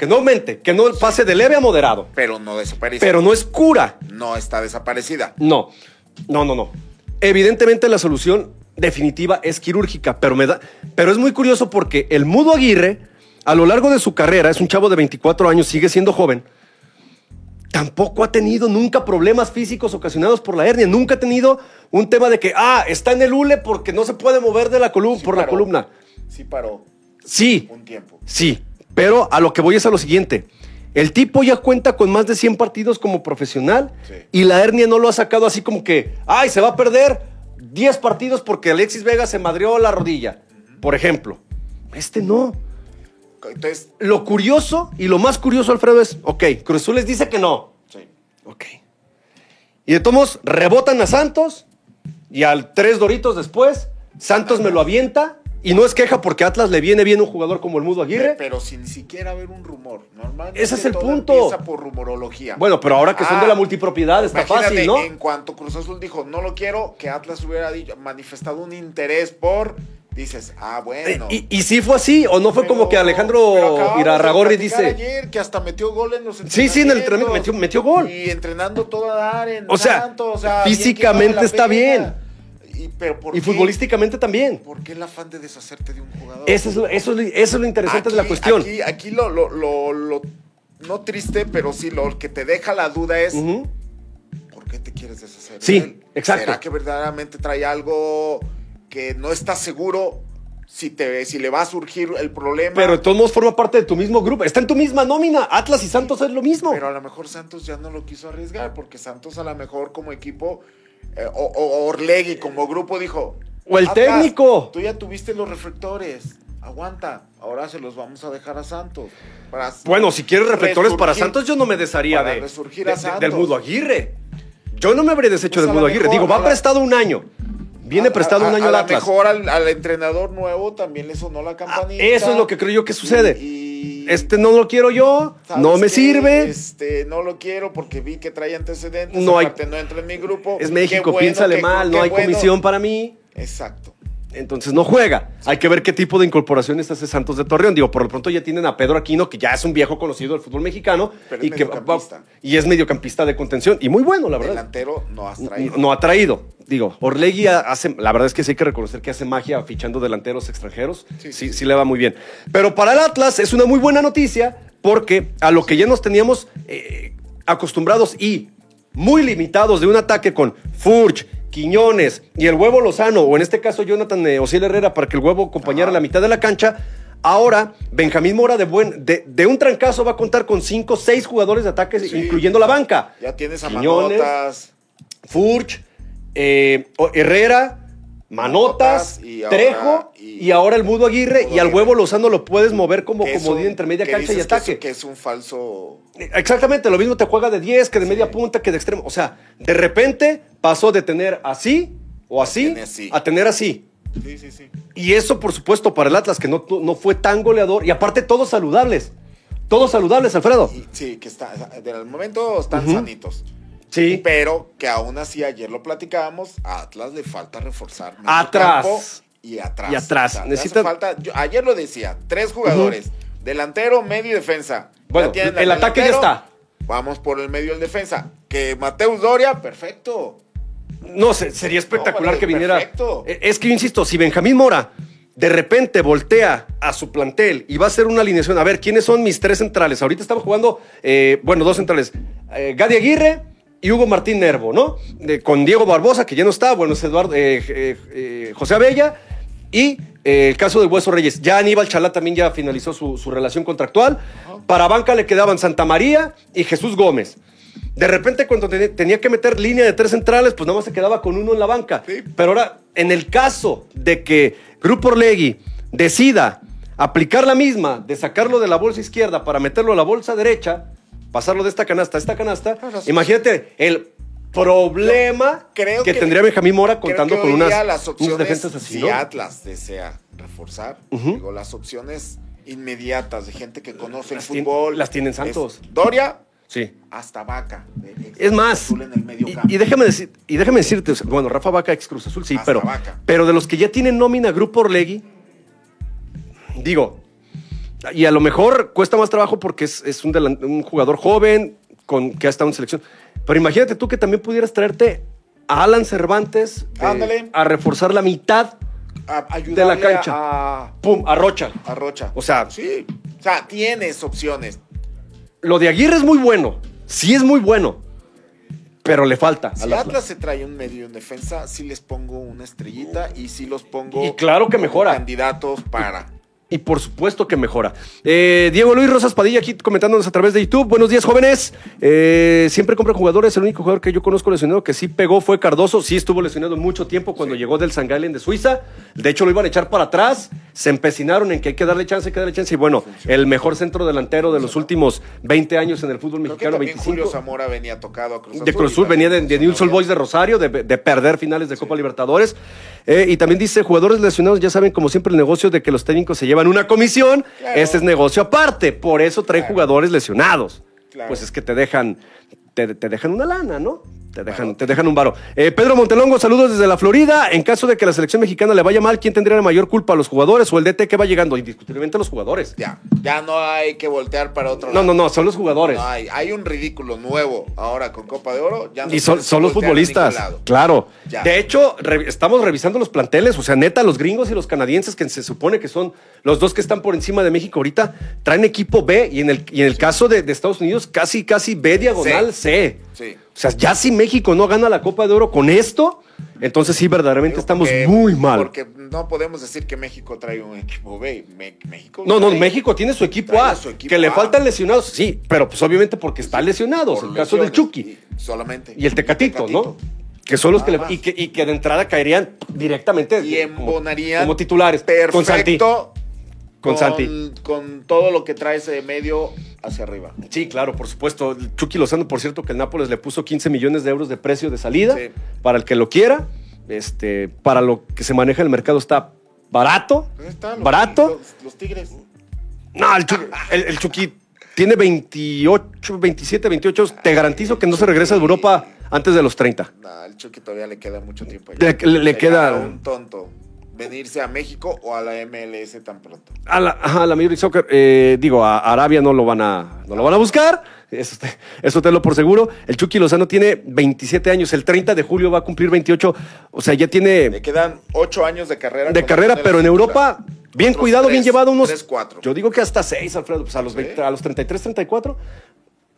S1: que no aumente, que no pase de leve a moderado.
S2: Pero no desaparece.
S1: Pero no es cura.
S2: no está desaparecida.
S1: No, no, no, no. Evidentemente la solución definitiva es quirúrgica, pero, me da, pero es muy curioso porque el Mudo Aguirre, a lo largo de su carrera, es un chavo de 24 años, sigue siendo joven, tampoco ha tenido nunca problemas físicos ocasionados por la hernia, nunca ha tenido un tema de que, ah, está en el hule porque no se puede mover de la columna,
S2: Sí
S1: por la columna.
S2: Sí paró
S1: Sí,
S2: un tiempo.
S1: Sí, pero a lo que voy es a lo siguiente. El tipo ya cuenta con más de 100 partidos como profesional
S2: Sí.
S1: y la hernia no lo ha sacado así como que, ay, se va a perder 10 partidos porque Alexis Vega se madrió la rodilla, por ejemplo. Este no.
S2: Entonces,
S1: Lo curioso y lo más curioso, Alfredo, es, ok, Cruz Azul les dice que no.
S2: sí.
S1: Ok. Y de todos rebotan a Santos y al tres doritos después, Santos me lo avienta Y no es queja porque a Atlas le viene bien un jugador como el Mudo Aguirre.
S2: Pero sin siquiera haber un rumor. Normalmente
S1: Ese es el
S2: todo
S1: punto.
S2: Empieza por rumorología.
S1: Bueno, pero ahora que son
S2: Ah,
S1: de la multipropiedad está fácil, ¿no?
S2: En cuanto Cruz Azul dijo, no lo quiero, que Atlas hubiera dicho- manifestado un interés por. Dices, ah, bueno.
S1: Eh, Y, sí fue así, o no fue
S2: Pero-
S1: como que Alejandro Irarragorri dice.
S2: ayer que hasta metió gol en los
S1: Sí, sí, en el entrenamiento metió, metió gol.
S2: Y entrenando todo a dar en
S1: O sea,
S2: o bien
S1: físicamente
S2: vale
S1: está
S2: pena. Y, pero ¿por
S1: Y
S2: qué?
S1: futbolísticamente también.
S2: ¿Por qué el afán de deshacerte de un jugador?
S1: Eso es, lo- eso es, lo- eso es lo interesante de la cuestión.
S2: Aquí, aquí lo, lo, no triste, pero sí lo que te deja la duda es. ¿por qué te quieres deshacer
S1: Sí,
S2: de él?
S1: exacto.
S2: ¿Será que verdaderamente trae algo que no estás seguro si, te, si le va a surgir el problema?
S1: Pero de todos modos forma parte de tu mismo grupo. Está en tu misma nómina. Atlas y Santos es lo mismo.
S2: Pero a lo mejor Santos ya no lo quiso arriesgar, porque Santos a lo mejor como equipo, eh, o, o Orlegui como grupo dijo...
S1: O el
S2: "Atlas,
S1: técnico".
S2: Tú ya tuviste los reflectores, aguanta, ahora se los vamos a dejar a Santos. para
S1: Bueno, si quieres reflectores para Santos, yo no me desharía de,
S2: resurgir
S1: de-
S2: a
S1: de-
S2: Santos.
S1: del Mudo Aguirre. Yo no me habría deshecho
S2: Pues
S1: del
S2: a
S1: Mudo Aguirre.
S2: mejor,
S1: Digo, va
S2: a la-
S1: prestado un año. Viene
S2: A-
S1: prestado
S2: a-
S1: un año
S2: a,
S1: al
S2: lo
S1: Atlas.
S2: mejor al, al entrenador nuevo también le sonó la
S1: Ah,
S2: campanita.
S1: eso es lo que creo yo que sucede.
S2: Y- y-
S1: Este no lo quiero yo,
S2: ¿sabes
S1: no me
S2: qué?
S1: sirve.
S2: Este, no lo quiero porque vi que trae antecedentes.
S1: No hay-
S2: no entra en mi grupo.
S1: Es México,
S2: bueno,
S1: piénsale
S2: qué-
S1: mal,
S2: qué
S1: no hay
S2: bueno.
S1: comisión para mí.
S2: Exacto.
S1: Entonces no juega. Hay que ver qué tipo de incorporaciones hace Santos de Torreón. Digo, por lo pronto ya tienen a Pedro Aquino, que ya es un viejo conocido del fútbol mexicano.
S2: Pero es
S1: y, que va-
S2: mediocampista.
S1: y es mediocampista de contención. Y muy bueno, la verdad.
S2: Delantero no has traído.
S1: No, no ha traído. Digo, Orlegui hace, la verdad es que sí hay que reconocer que hace magia fichando delanteros extranjeros. Sí,
S2: Sí,
S1: sí,
S2: sí,
S1: le va muy bien. Pero para el Atlas es una muy buena noticia porque a lo que ya nos teníamos eh, acostumbrados y muy limitados de un ataque con Furch, Quiñones y el huevo Lozano, o en este caso Jonathan eh, Osiel Herrera para que el huevo acompañara
S2: Ajá.
S1: la mitad de la cancha. Ahora, Benjamín Mora de, buen, de, de un trancazo va a contar con cinco, seis jugadores de ataque,
S2: Sí.
S1: incluyendo la banca.
S2: Ya tienes a
S1: Quiñones. Furch, eh, Herrera, Manotas,
S2: Manotas, y ahora-
S1: Trejo y,
S2: y-
S1: ahora el Mudo Aguirre y al huevo Lozano lo puedes mover como comodín entre media cancha y
S2: dices que es-
S1: ataque.
S2: Que es, un falso.
S1: Exactamente, lo mismo te juega de 10 que de media punta que de extremo. O sea, de repente pasó de tener así o así a tener así.
S2: Sí, sí, sí.
S1: Y eso, por supuesto, para el Atlas, que no, no fue tan goleador. Y aparte, todos saludables. Todos saludables, Alfredo.
S2: Y- sí, que está. Del momento están sanitos.
S1: Sí.
S2: Pero que aún así, ayer lo platicábamos, a Atlas le falta reforzar.
S1: Atrás.
S2: campo Y atrás.
S1: Y atrás.
S2: O sea, le
S1: Necesita-
S2: falta, yo- ayer lo decía, tres jugadores. Delantero, medio y defensa.
S1: Bueno, el ataque ya está.
S2: Vamos por el medio del defensa. Que Mateus Doria, perfecto.
S1: No, se- sería espectacular
S2: vale,
S1: que viniera.
S2: perfecto.
S1: Eh, Es que yo insisto, si Benjamín Mora de repente voltea a su plantel y va a hacer una alineación, a ver, ¿quiénes son mis tres centrales? Ahorita estamos jugando, eh, bueno, dos centrales, eh, Gadi Aguirre y Hugo Martín Nervo, ¿no? Con Diego Barbosa, que ya no está, bueno, es Eduardo, eh, eh, eh, José Abella y el caso de Hueso Reyes. Ya Aníbal Chalá también ya finalizó su, su relación contractual. Para banca le quedaban Santa María y Jesús Gómez. De repente, cuando te- tenía que meter línea de tres centrales, pues nada más se quedaba con uno en la banca.
S2: Sí.
S1: Pero ahora, en el caso de que Grupo Orlegui decida aplicar la misma, de sacarlo de la bolsa izquierda para meterlo a la bolsa derecha, pasarlo de esta canasta a esta canasta,
S2: sí.
S1: imagínate el problema
S2: Creo
S1: que,
S2: que-
S1: tendría Benjamín Mora contando con unas, defensas así.
S2: si
S1: ¿no?
S2: Atlas desea reforzar, digo, las opciones inmediatas de gente que conoce
S1: Las
S2: el fútbol.
S1: las tienen Santos.
S2: Doria
S1: Sí.
S2: hasta Vaca.
S1: Es más,
S2: en el medio
S1: y,
S2: campo.
S1: y déjame decir, y déjame decirte, bueno, Rafa Vaca ex Cruz Azul, sí,
S2: Hasta
S1: pero,
S2: Vaca.
S1: pero de los que ya tienen nómina Grupo Orlegui, digo, y a lo mejor cuesta más trabajo porque es, es un, delan- un jugador joven con, que ha estado en selección. Pero imagínate tú que también pudieras traerte a Alan Cervantes eh, a reforzar la mitad,
S2: A-
S1: de la cancha.
S2: A,
S1: pum, a Rocha.
S2: a Rocha.
S1: O sea,
S2: sí. O sea, tienes opciones.
S1: lo de Aguirre es muy bueno, sí es muy bueno, pero le falta.
S2: Si
S1: al Atlas.
S2: Atlas se trae un medio en defensa, sí les pongo una estrellita y sí los pongo.
S1: Y claro que mejora.
S2: Candidatos para.
S1: Y por supuesto que mejora. Eh, Diego Luis Rosas Padilla aquí comentándonos a través de YouTube. Buenos días, jóvenes. Eh, siempre compra jugadores. El único jugador que yo conozco lesionado que sí pegó fue Cardoso. Sí estuvo lesionado mucho tiempo cuando llegó del San Galen de Suiza. De hecho, lo iban a echar para atrás. Se empecinaron en que hay que darle chance, hay que darle chance. Y bueno, el mejor centro delantero de los últimos 20 años en el fútbol
S2: Creo
S1: mexicano,
S2: también
S1: 25.
S2: Julio Zamora venía tocado a Cruz Azul.
S1: De Cruz Azul, venía de, de Old
S2: funcionó
S1: Boys de Rosario, de, de perder finales de Copa Libertadores. Eh, y también dice, jugadores lesionados ya saben, como siempre, el negocio de que los técnicos se llevan una comisión.
S2: Claro.
S1: Ese es negocio aparte. Por eso trae
S2: Claro.
S1: jugadores lesionados.
S2: Claro.
S1: Pues es que te dejan, te, te dejan una lana, ¿no? Te dejan, te dejan un varo. Eh, Pedro Montelongo, saludos desde la Florida. En caso de que la selección mexicana le vaya mal, ¿quién tendría la mayor culpa? ¿Los jugadores o el DT que va llegando? Indiscutiblemente los jugadores.
S2: Ya, ya no hay que voltear para otro
S1: No,
S2: lado.
S1: no, no, son los jugadores.
S2: No hay, hay un ridículo nuevo ahora con Copa de Oro. Ya no
S1: Y son, son los futbolistas, claro.
S2: Ya.
S1: De hecho, re- estamos revisando los planteles, o sea, neta, los gringos y los canadienses, que se supone que son los dos que están por encima de México ahorita, traen equipo B y en el, y en el caso de, de Estados Unidos, casi, casi B diagonal C.
S2: Sí.
S1: O sea, ya si México no gana la Copa de Oro con esto, entonces sí, verdaderamente
S2: Digo,
S1: estamos
S2: porque-
S1: muy mal.
S2: Porque no podemos decir que México trae un equipo B. México
S1: No, no, México tiene su equipo A.
S2: su equipo
S1: que le
S2: A.
S1: faltan lesionados, sí, pero pues obviamente porque están lesionados.
S2: por
S1: el caso del Chucky.
S2: y- solamente.
S1: Y el Tecatito, ¿no? Que son los que le- y, que, y que de entrada caerían directamente
S2: Y
S1: como-
S2: embonarían
S1: como, titulares con Santi. Con Santi.
S2: Con todo lo que trae ese medio hacia arriba.
S1: Sí, claro, por supuesto. Chucky Lozano, por cierto, que el Nápoles le puso 15 millones de euros de precio de salida
S2: Sí.
S1: para el que lo quiera. Este, para lo que se maneja en el mercado está barato.
S2: Pues está, los-
S1: barato.
S2: Los, los Tigres.
S1: No, el Chucky, el- el Chucky tiene 28, 27, 28. Te garantizo que no se regresa a Europa antes de los 30.
S2: Nah, el Chucky todavía le queda mucho tiempo.
S1: Le- le- le
S2: Sería
S1: queda-
S2: un tonto venirse a México o a la MLS tan pronto.
S1: A la, ajá, a la Major League Soccer, eh, digo, a Arabia no lo van a, no lo van a buscar. Eso, te, eso tenlo por seguro. El Chucky Lozano tiene 27 años. El 30 de julio va a cumplir 28. O sea, ya
S2: Le
S1: tiene
S2: quedan ocho años de carrera.
S1: de carrera, pero en. Europa, bien
S2: Otros
S1: cuidado, bien llevado, unos.
S2: tres, cuatro.
S1: Yo digo que hasta 6, Alfredo. Pues a los, 20 a los 33, 34.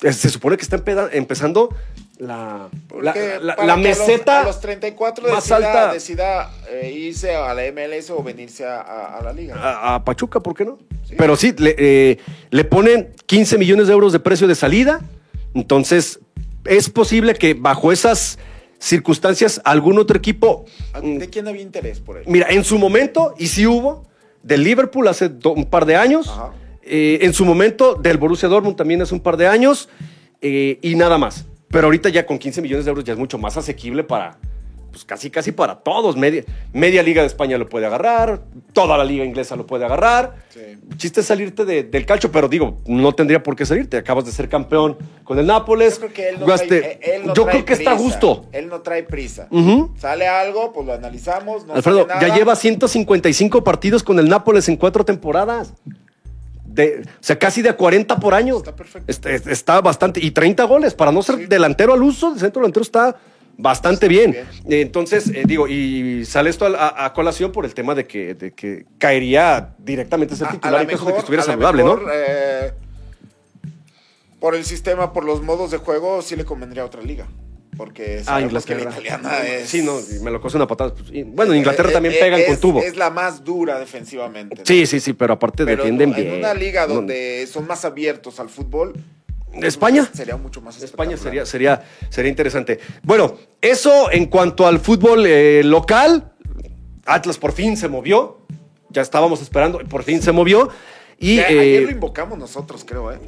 S1: eh, Se supone que está empezando la, la,
S2: que a los-
S1: meseta.
S2: A los, 34
S1: más
S2: decida,
S1: alta.
S2: decida eh, irse a la MLS o venirse a, a- a la liga.
S1: a, Pachuca, ¿por qué no? Pero sí, le, eh, le ponen 15 millones de euros de precio de salida. Entonces, es posible que bajo esas circunstancias algún otro equipo. mm,
S2: ¿De quién había interés por él?
S1: Mira, en su momento, y sí hubo, del Liverpool hace do- un par de años. Eh, en su momento, del Borussia Dortmund también hace un par de años. y nada más. Pero ahorita ya con 15 millones de euros ya es mucho más asequible para, pues casi, casi para todos. Media, media liga de España lo puede agarrar, toda la liga inglesa lo puede agarrar.
S2: Sí.
S1: Chiste es salirte de- del calcio, pero digo, no tendría por qué salirte. Acabas de ser campeón con el Nápoles.
S2: Yo creo que él no
S1: jugaste-
S2: trae, él no
S1: yo
S2: trae
S1: creo que está gusto.
S2: Él no trae prisa. Sale algo, pues lo analizamos. No
S1: Alfredo,
S2: sale
S1: ya
S2: nada.
S1: lleva 155 partidos con el Nápoles en cuatro temporadas. De, o sea, casi de a 40 por año.
S2: Está perfecto.
S1: Está, está bastante. Y 30 goles. Para no ser
S2: Sí.
S1: delantero al uso, el centro delantero está bastante bien.
S2: bien.
S1: Eh, Entonces, eh, digo, y sale esto a, a- a colación por el tema de que, de que caería directamente A-
S2: a
S1: titular
S2: la
S1: en caso de que estuviera saludable,
S2: mejor,
S1: ¿no?
S2: eh, por el sistema, por los modos de juego, sí le convendría a otra liga. Porque
S1: Ah,
S2: que la
S1: Inglaterra.
S2: italiana es.
S1: Sí, no, me lo cose una patada. pues, bueno, en Inglaterra
S2: eh,
S1: también
S2: eh,
S1: pegan
S2: es,
S1: con tubo.
S2: Es la más dura defensivamente. ¿no?
S1: Sí, sí, sí, pero aparte
S2: Pero en,
S1: defienden
S2: en
S1: bien.
S2: una liga donde son más abiertos al fútbol.
S1: España.
S2: Sería mucho más
S1: España sería, sería, sería interesante. Bueno, eso en cuanto al fútbol eh, local. Atlas por fin se movió. Ya estábamos esperando, por fin se movió. Y
S2: Ya,
S1: eh,
S2: ayer lo invocamos nosotros, creo, ¿eh?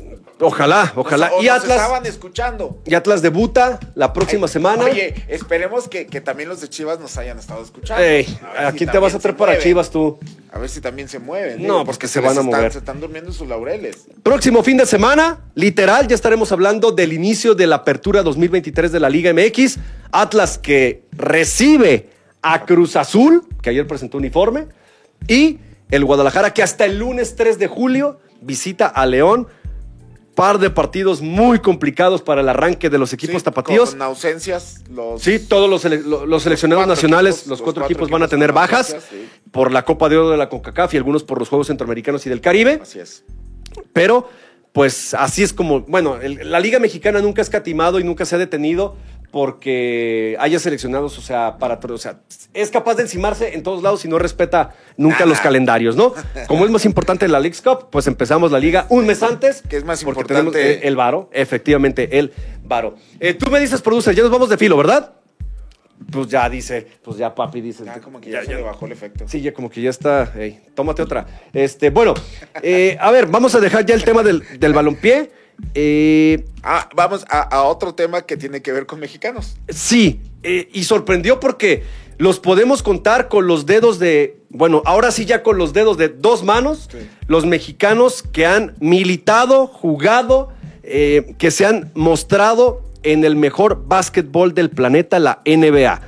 S1: ojalá, ojalá. Y,
S2: nos
S1: Atlas,
S2: estaban escuchando.
S1: y Atlas debuta la próxima
S2: Ay,
S1: semana.
S2: Oye, esperemos que, que también los de Chivas nos hayan estado escuchando.
S1: Ey,
S2: A ver
S1: ¿a
S2: si
S1: quién te vas a traer para. Chivas tú?
S2: A ver si también se mueven.
S1: No,
S2: digo,
S1: pues que
S2: porque
S1: se van a
S2: están-
S1: mover.
S2: Se están durmiendo sus laureles.
S1: Próximo fin de semana, literal, ya estaremos hablando del inicio de la apertura 2023 de la Liga MX. Atlas que recibe a Cruz Azul, que ayer presentó uniforme, y el Guadalajara que hasta el lunes 3 de julio visita a León. Par de partidos muy complicados para el arranque de los equipos
S2: Sí,
S1: tapatíos.
S2: Con ausencias, los.
S1: Sí, todos los, sele- lo- los seleccionados nacionales,
S2: equipos,
S1: los cuatro,
S2: cuatro
S1: equipos van a tener bajas
S2: sí.
S1: por la Copa de Oro de la CONCACAF y algunos por los Juegos Centroamericanos y del Caribe.
S2: Así es.
S1: Pero, pues así es como, bueno, el- la Liga Mexicana nunca ha escatimado y nunca se ha detenido porque haya seleccionados, o sea, para, o sea, es capaz de encimarse en todos lados y no respeta nunca los calendarios, ¿no? Como es más importante la Leagues Cup, pues empezamos la liga un mes antes.
S2: Que es más
S1: porque
S2: importante-
S1: tenemos, el varo, efectivamente, el varo. Eh, tú me dices, producer, ya nos vamos de filo, ¿verdad? Pues ya dice, pues ya papi dice.
S2: Como que ya, le bajó el efecto.
S1: Sí, ya como que ya está. tómate otra. Este, bueno, eh, a ver, vamos a dejar ya el tema del, del balompié. Eh,
S2: Ah, vamos a, a otro tema que tiene que ver con mexicanos.
S1: sí, eh, y sorprendió porque los podemos contar con los dedos de, bueno, ahora sí ya con los dedos de dos manos,
S2: Sí.
S1: los mexicanos que han militado, jugado, eh, que se han mostrado en el mejor básquetbol del planeta, la NBA.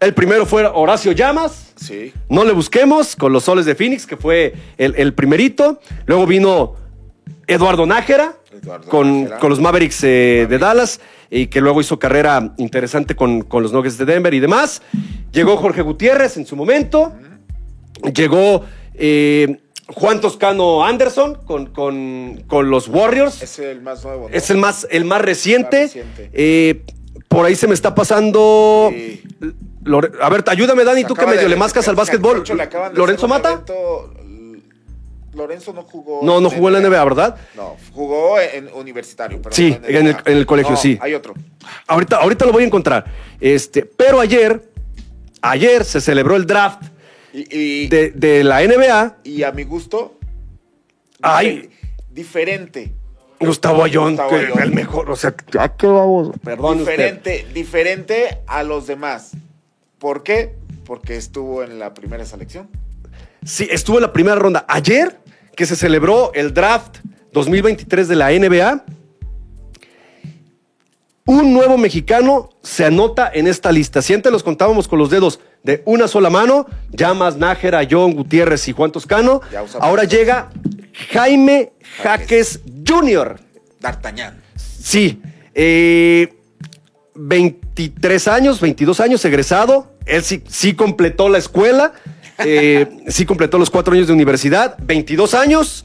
S1: El primero fue Horacio Llamas,
S2: Sí.
S1: no le busquemos, con los soles de Phoenix, que fue el, el primerito. Luego vino Eduardo Nájera,
S2: Eduardo
S1: con,
S2: Nájera.
S1: con los Mavericks eh, de Dallas, y que luego hizo carrera interesante con, con los Nuggets de Denver y demás. Llegó Jorge Gutiérrez en su momento. Llegó eh, Juan Toscano Anderson con, con- con los Warriors.
S2: Es el más nuevo. ¿no?
S1: Es el más, el más reciente.
S2: Más reciente.
S1: Eh, por ahí se me está pasando.
S2: Sí.
S1: A ver, ayúdame, Dani,
S2: Se
S1: tú que medio
S2: de-
S1: le mascas al básquetbol. ¿Lorenzo Mata?
S2: evento- Lorenzo no jugó.
S1: No, no jugó en la NBA, ¿verdad?
S2: No, jugó en universitario. Pero
S1: Sí,
S2: no
S1: en el-
S2: NBA.
S1: en el colegio,
S2: No,
S1: sí.
S2: Hay otro.
S1: Ahorita, ahorita lo voy a encontrar. Este, pero ayer, ayer se celebró el draft
S2: Y, y,
S1: de, de la NBA.
S2: y a mi gusto.
S1: Ay.
S2: Diferente.
S1: Gustavo Ayón, que
S2: Ayón.
S1: el mejor. O sea, ¿a qué vamos? Perdón, usted.
S2: diferente, diferente a los demás. ¿Por qué? Porque estuvo en la primera selección.
S1: Sí, estuvo en la primera ronda. Ayer, que se celebró el draft 2023 de la NBA, un nuevo mexicano se anota en esta lista. Si antes los contábamos con los dedos de una sola mano, Llamas, Nájera, John, Gutiérrez y Juan Toscano, ahora llega Jaime Jaques Jr.
S2: D'Artagnan.
S1: Sí, eh, 23 años, 22 años, egresado. Él sí, sí completó la escuela, eh, sí completó los cuatro años de universidad, 22 años,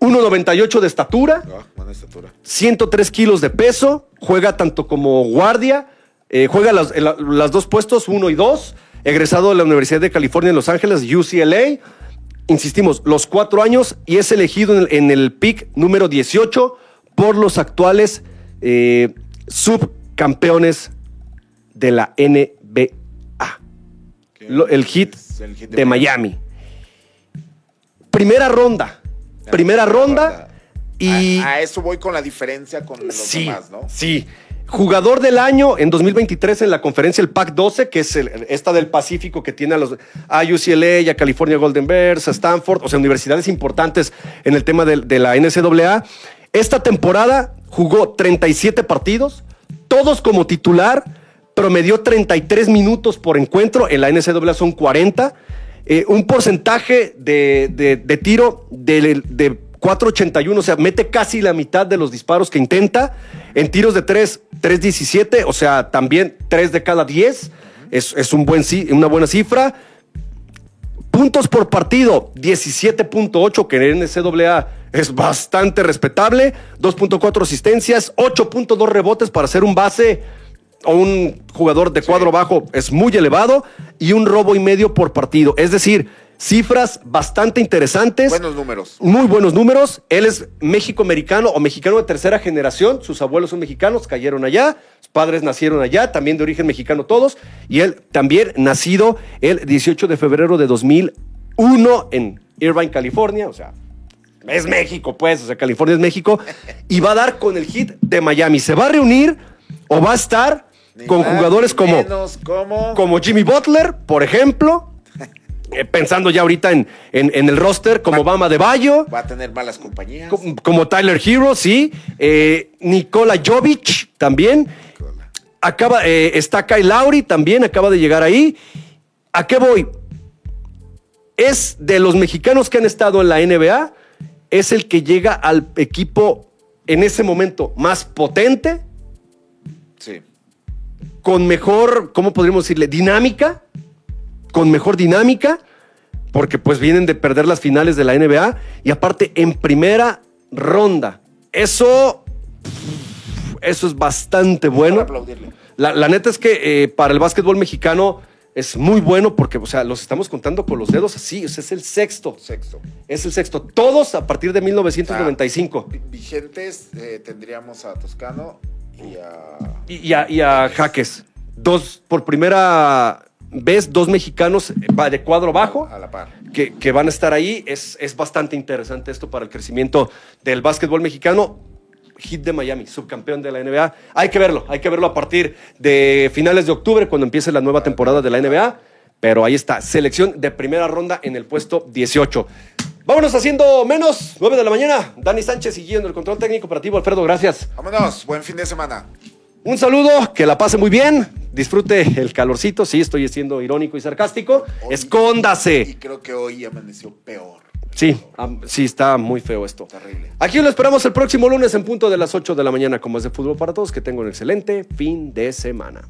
S1: 1,98 de estatura,
S2: Ah, buena estatura.
S1: 103 kilos de peso, juega tanto como guardia, eh, juega las, en la- las dos puestos, uno y dos, egresado de la Universidad de California en Los Ángeles, UCLA. Insistimos, los cuatro años y es elegido en el, en el pick número 18 por los actuales eh, subcampeones de la NBA.
S2: ¿Qué
S1: Lo- el hit
S2: es el hit
S1: de Miami. Primera ronda. Primera ronda. Y.
S2: A, a eso voy con la diferencia con los
S1: Sí,
S2: demás, ¿no?
S1: sí. Jugador del año en 2023 en la conferencia el PAC 12, que es el- esta del Pacífico que tiene a, los, a UCLA, a California Golden Bears, a Stanford, o sea, universidades importantes en el tema del- de, la NCAA. Esta temporada jugó 37 partidos, todos como titular, promedió 33 minutos por encuentro, en la NCAA son 40, eh, un porcentaje de, de- tiro de, de 4.81, o sea, mete casi la mitad de los disparos que intenta. En tiros de 3, 3.17, o sea, también 3 de cada 10. Es, es un buen, una buena cifra. Puntos por partido, 17.8, que en NCAA es bastante respetable. 2.4 asistencias, 8.2 rebotes para ser un base o un jugador de cuadro bajo es muy elevado y un robo y medio por partido. Es decir, cifras bastante interesantes.
S2: Buenos números.
S1: Muy buenos números. Él es México-americano o mexicano de tercera generación. Sus abuelos son mexicanos, cayeron allá. Sus padres nacieron allá, también de origen mexicano todos. Y él también nacido el 18 de febrero de 2001 en Irvine, California. O sea, es México, pues. O sea, California es México. Y va a dar con el hit de Miami. Se va a reunir o va a estar
S2: Ni
S1: con
S2: más,
S1: jugadores como
S2: menos, como,
S1: como Jimmy Butler, por ejemplo. eh, pensando ya ahorita en, en- en el roster, como Bama de Bayo,
S2: va a tener malas compañías.
S1: como, como Tyler Hero, sí. eh, Nikola Jovic también. Acaba, eh, está Kyle Lowry también, acaba de llegar ahí. ¿A qué voy? Es de los mexicanos que han estado en la NBA, es el que llega al equipo en ese momento más potente. Con mejor, ¿cómo podríamos decirle? Dinámica, con mejor dinámica, porque pues vienen de perder las finales de la NBA y aparte en primera ronda. Eso, eso es bastante bueno. La, la neta es que eh, para el básquetbol mexicano es muy bueno porque, o sea, los estamos contando con los dedos así, o sea, es el sexto.
S2: Sexto.
S1: Es el sexto. Todos a partir de 1995.
S2: Vi- Vigentes eh, tendríamos a Toscano y a.
S1: Y, y a, y a Jaques. Dos, por primera vez, dos mexicanos de cuadro bajo
S2: A la par.
S1: que, que van a estar ahí. Es, es bastante interesante esto para el crecimiento del básquetbol mexicano. Heat de Miami, subcampeón de la NBA. Hay que verlo, hay que verlo a partir de finales de octubre, cuando empiece la nueva temporada de la NBA. Pero ahí está, selección de primera ronda en el puesto 18. Vámonos haciendo menos, 9 de la mañana. Dani Sánchez siguiendo el control técnico operativo. Alfredo, gracias.
S2: Vámonos, buen fin de semana.
S1: Un saludo, que la pase muy bien, disfrute el calorcito, sí, estoy siendo irónico y sarcástico.
S2: Hoy-
S1: Escóndase.
S2: Y creo que hoy amaneció peor.
S1: Sí, sí, está muy feo esto.
S2: Terrible.
S1: Aquí lo esperamos el próximo lunes en punto de las 8 de la mañana, como es de fútbol para todos. Que tengan un excelente fin de semana.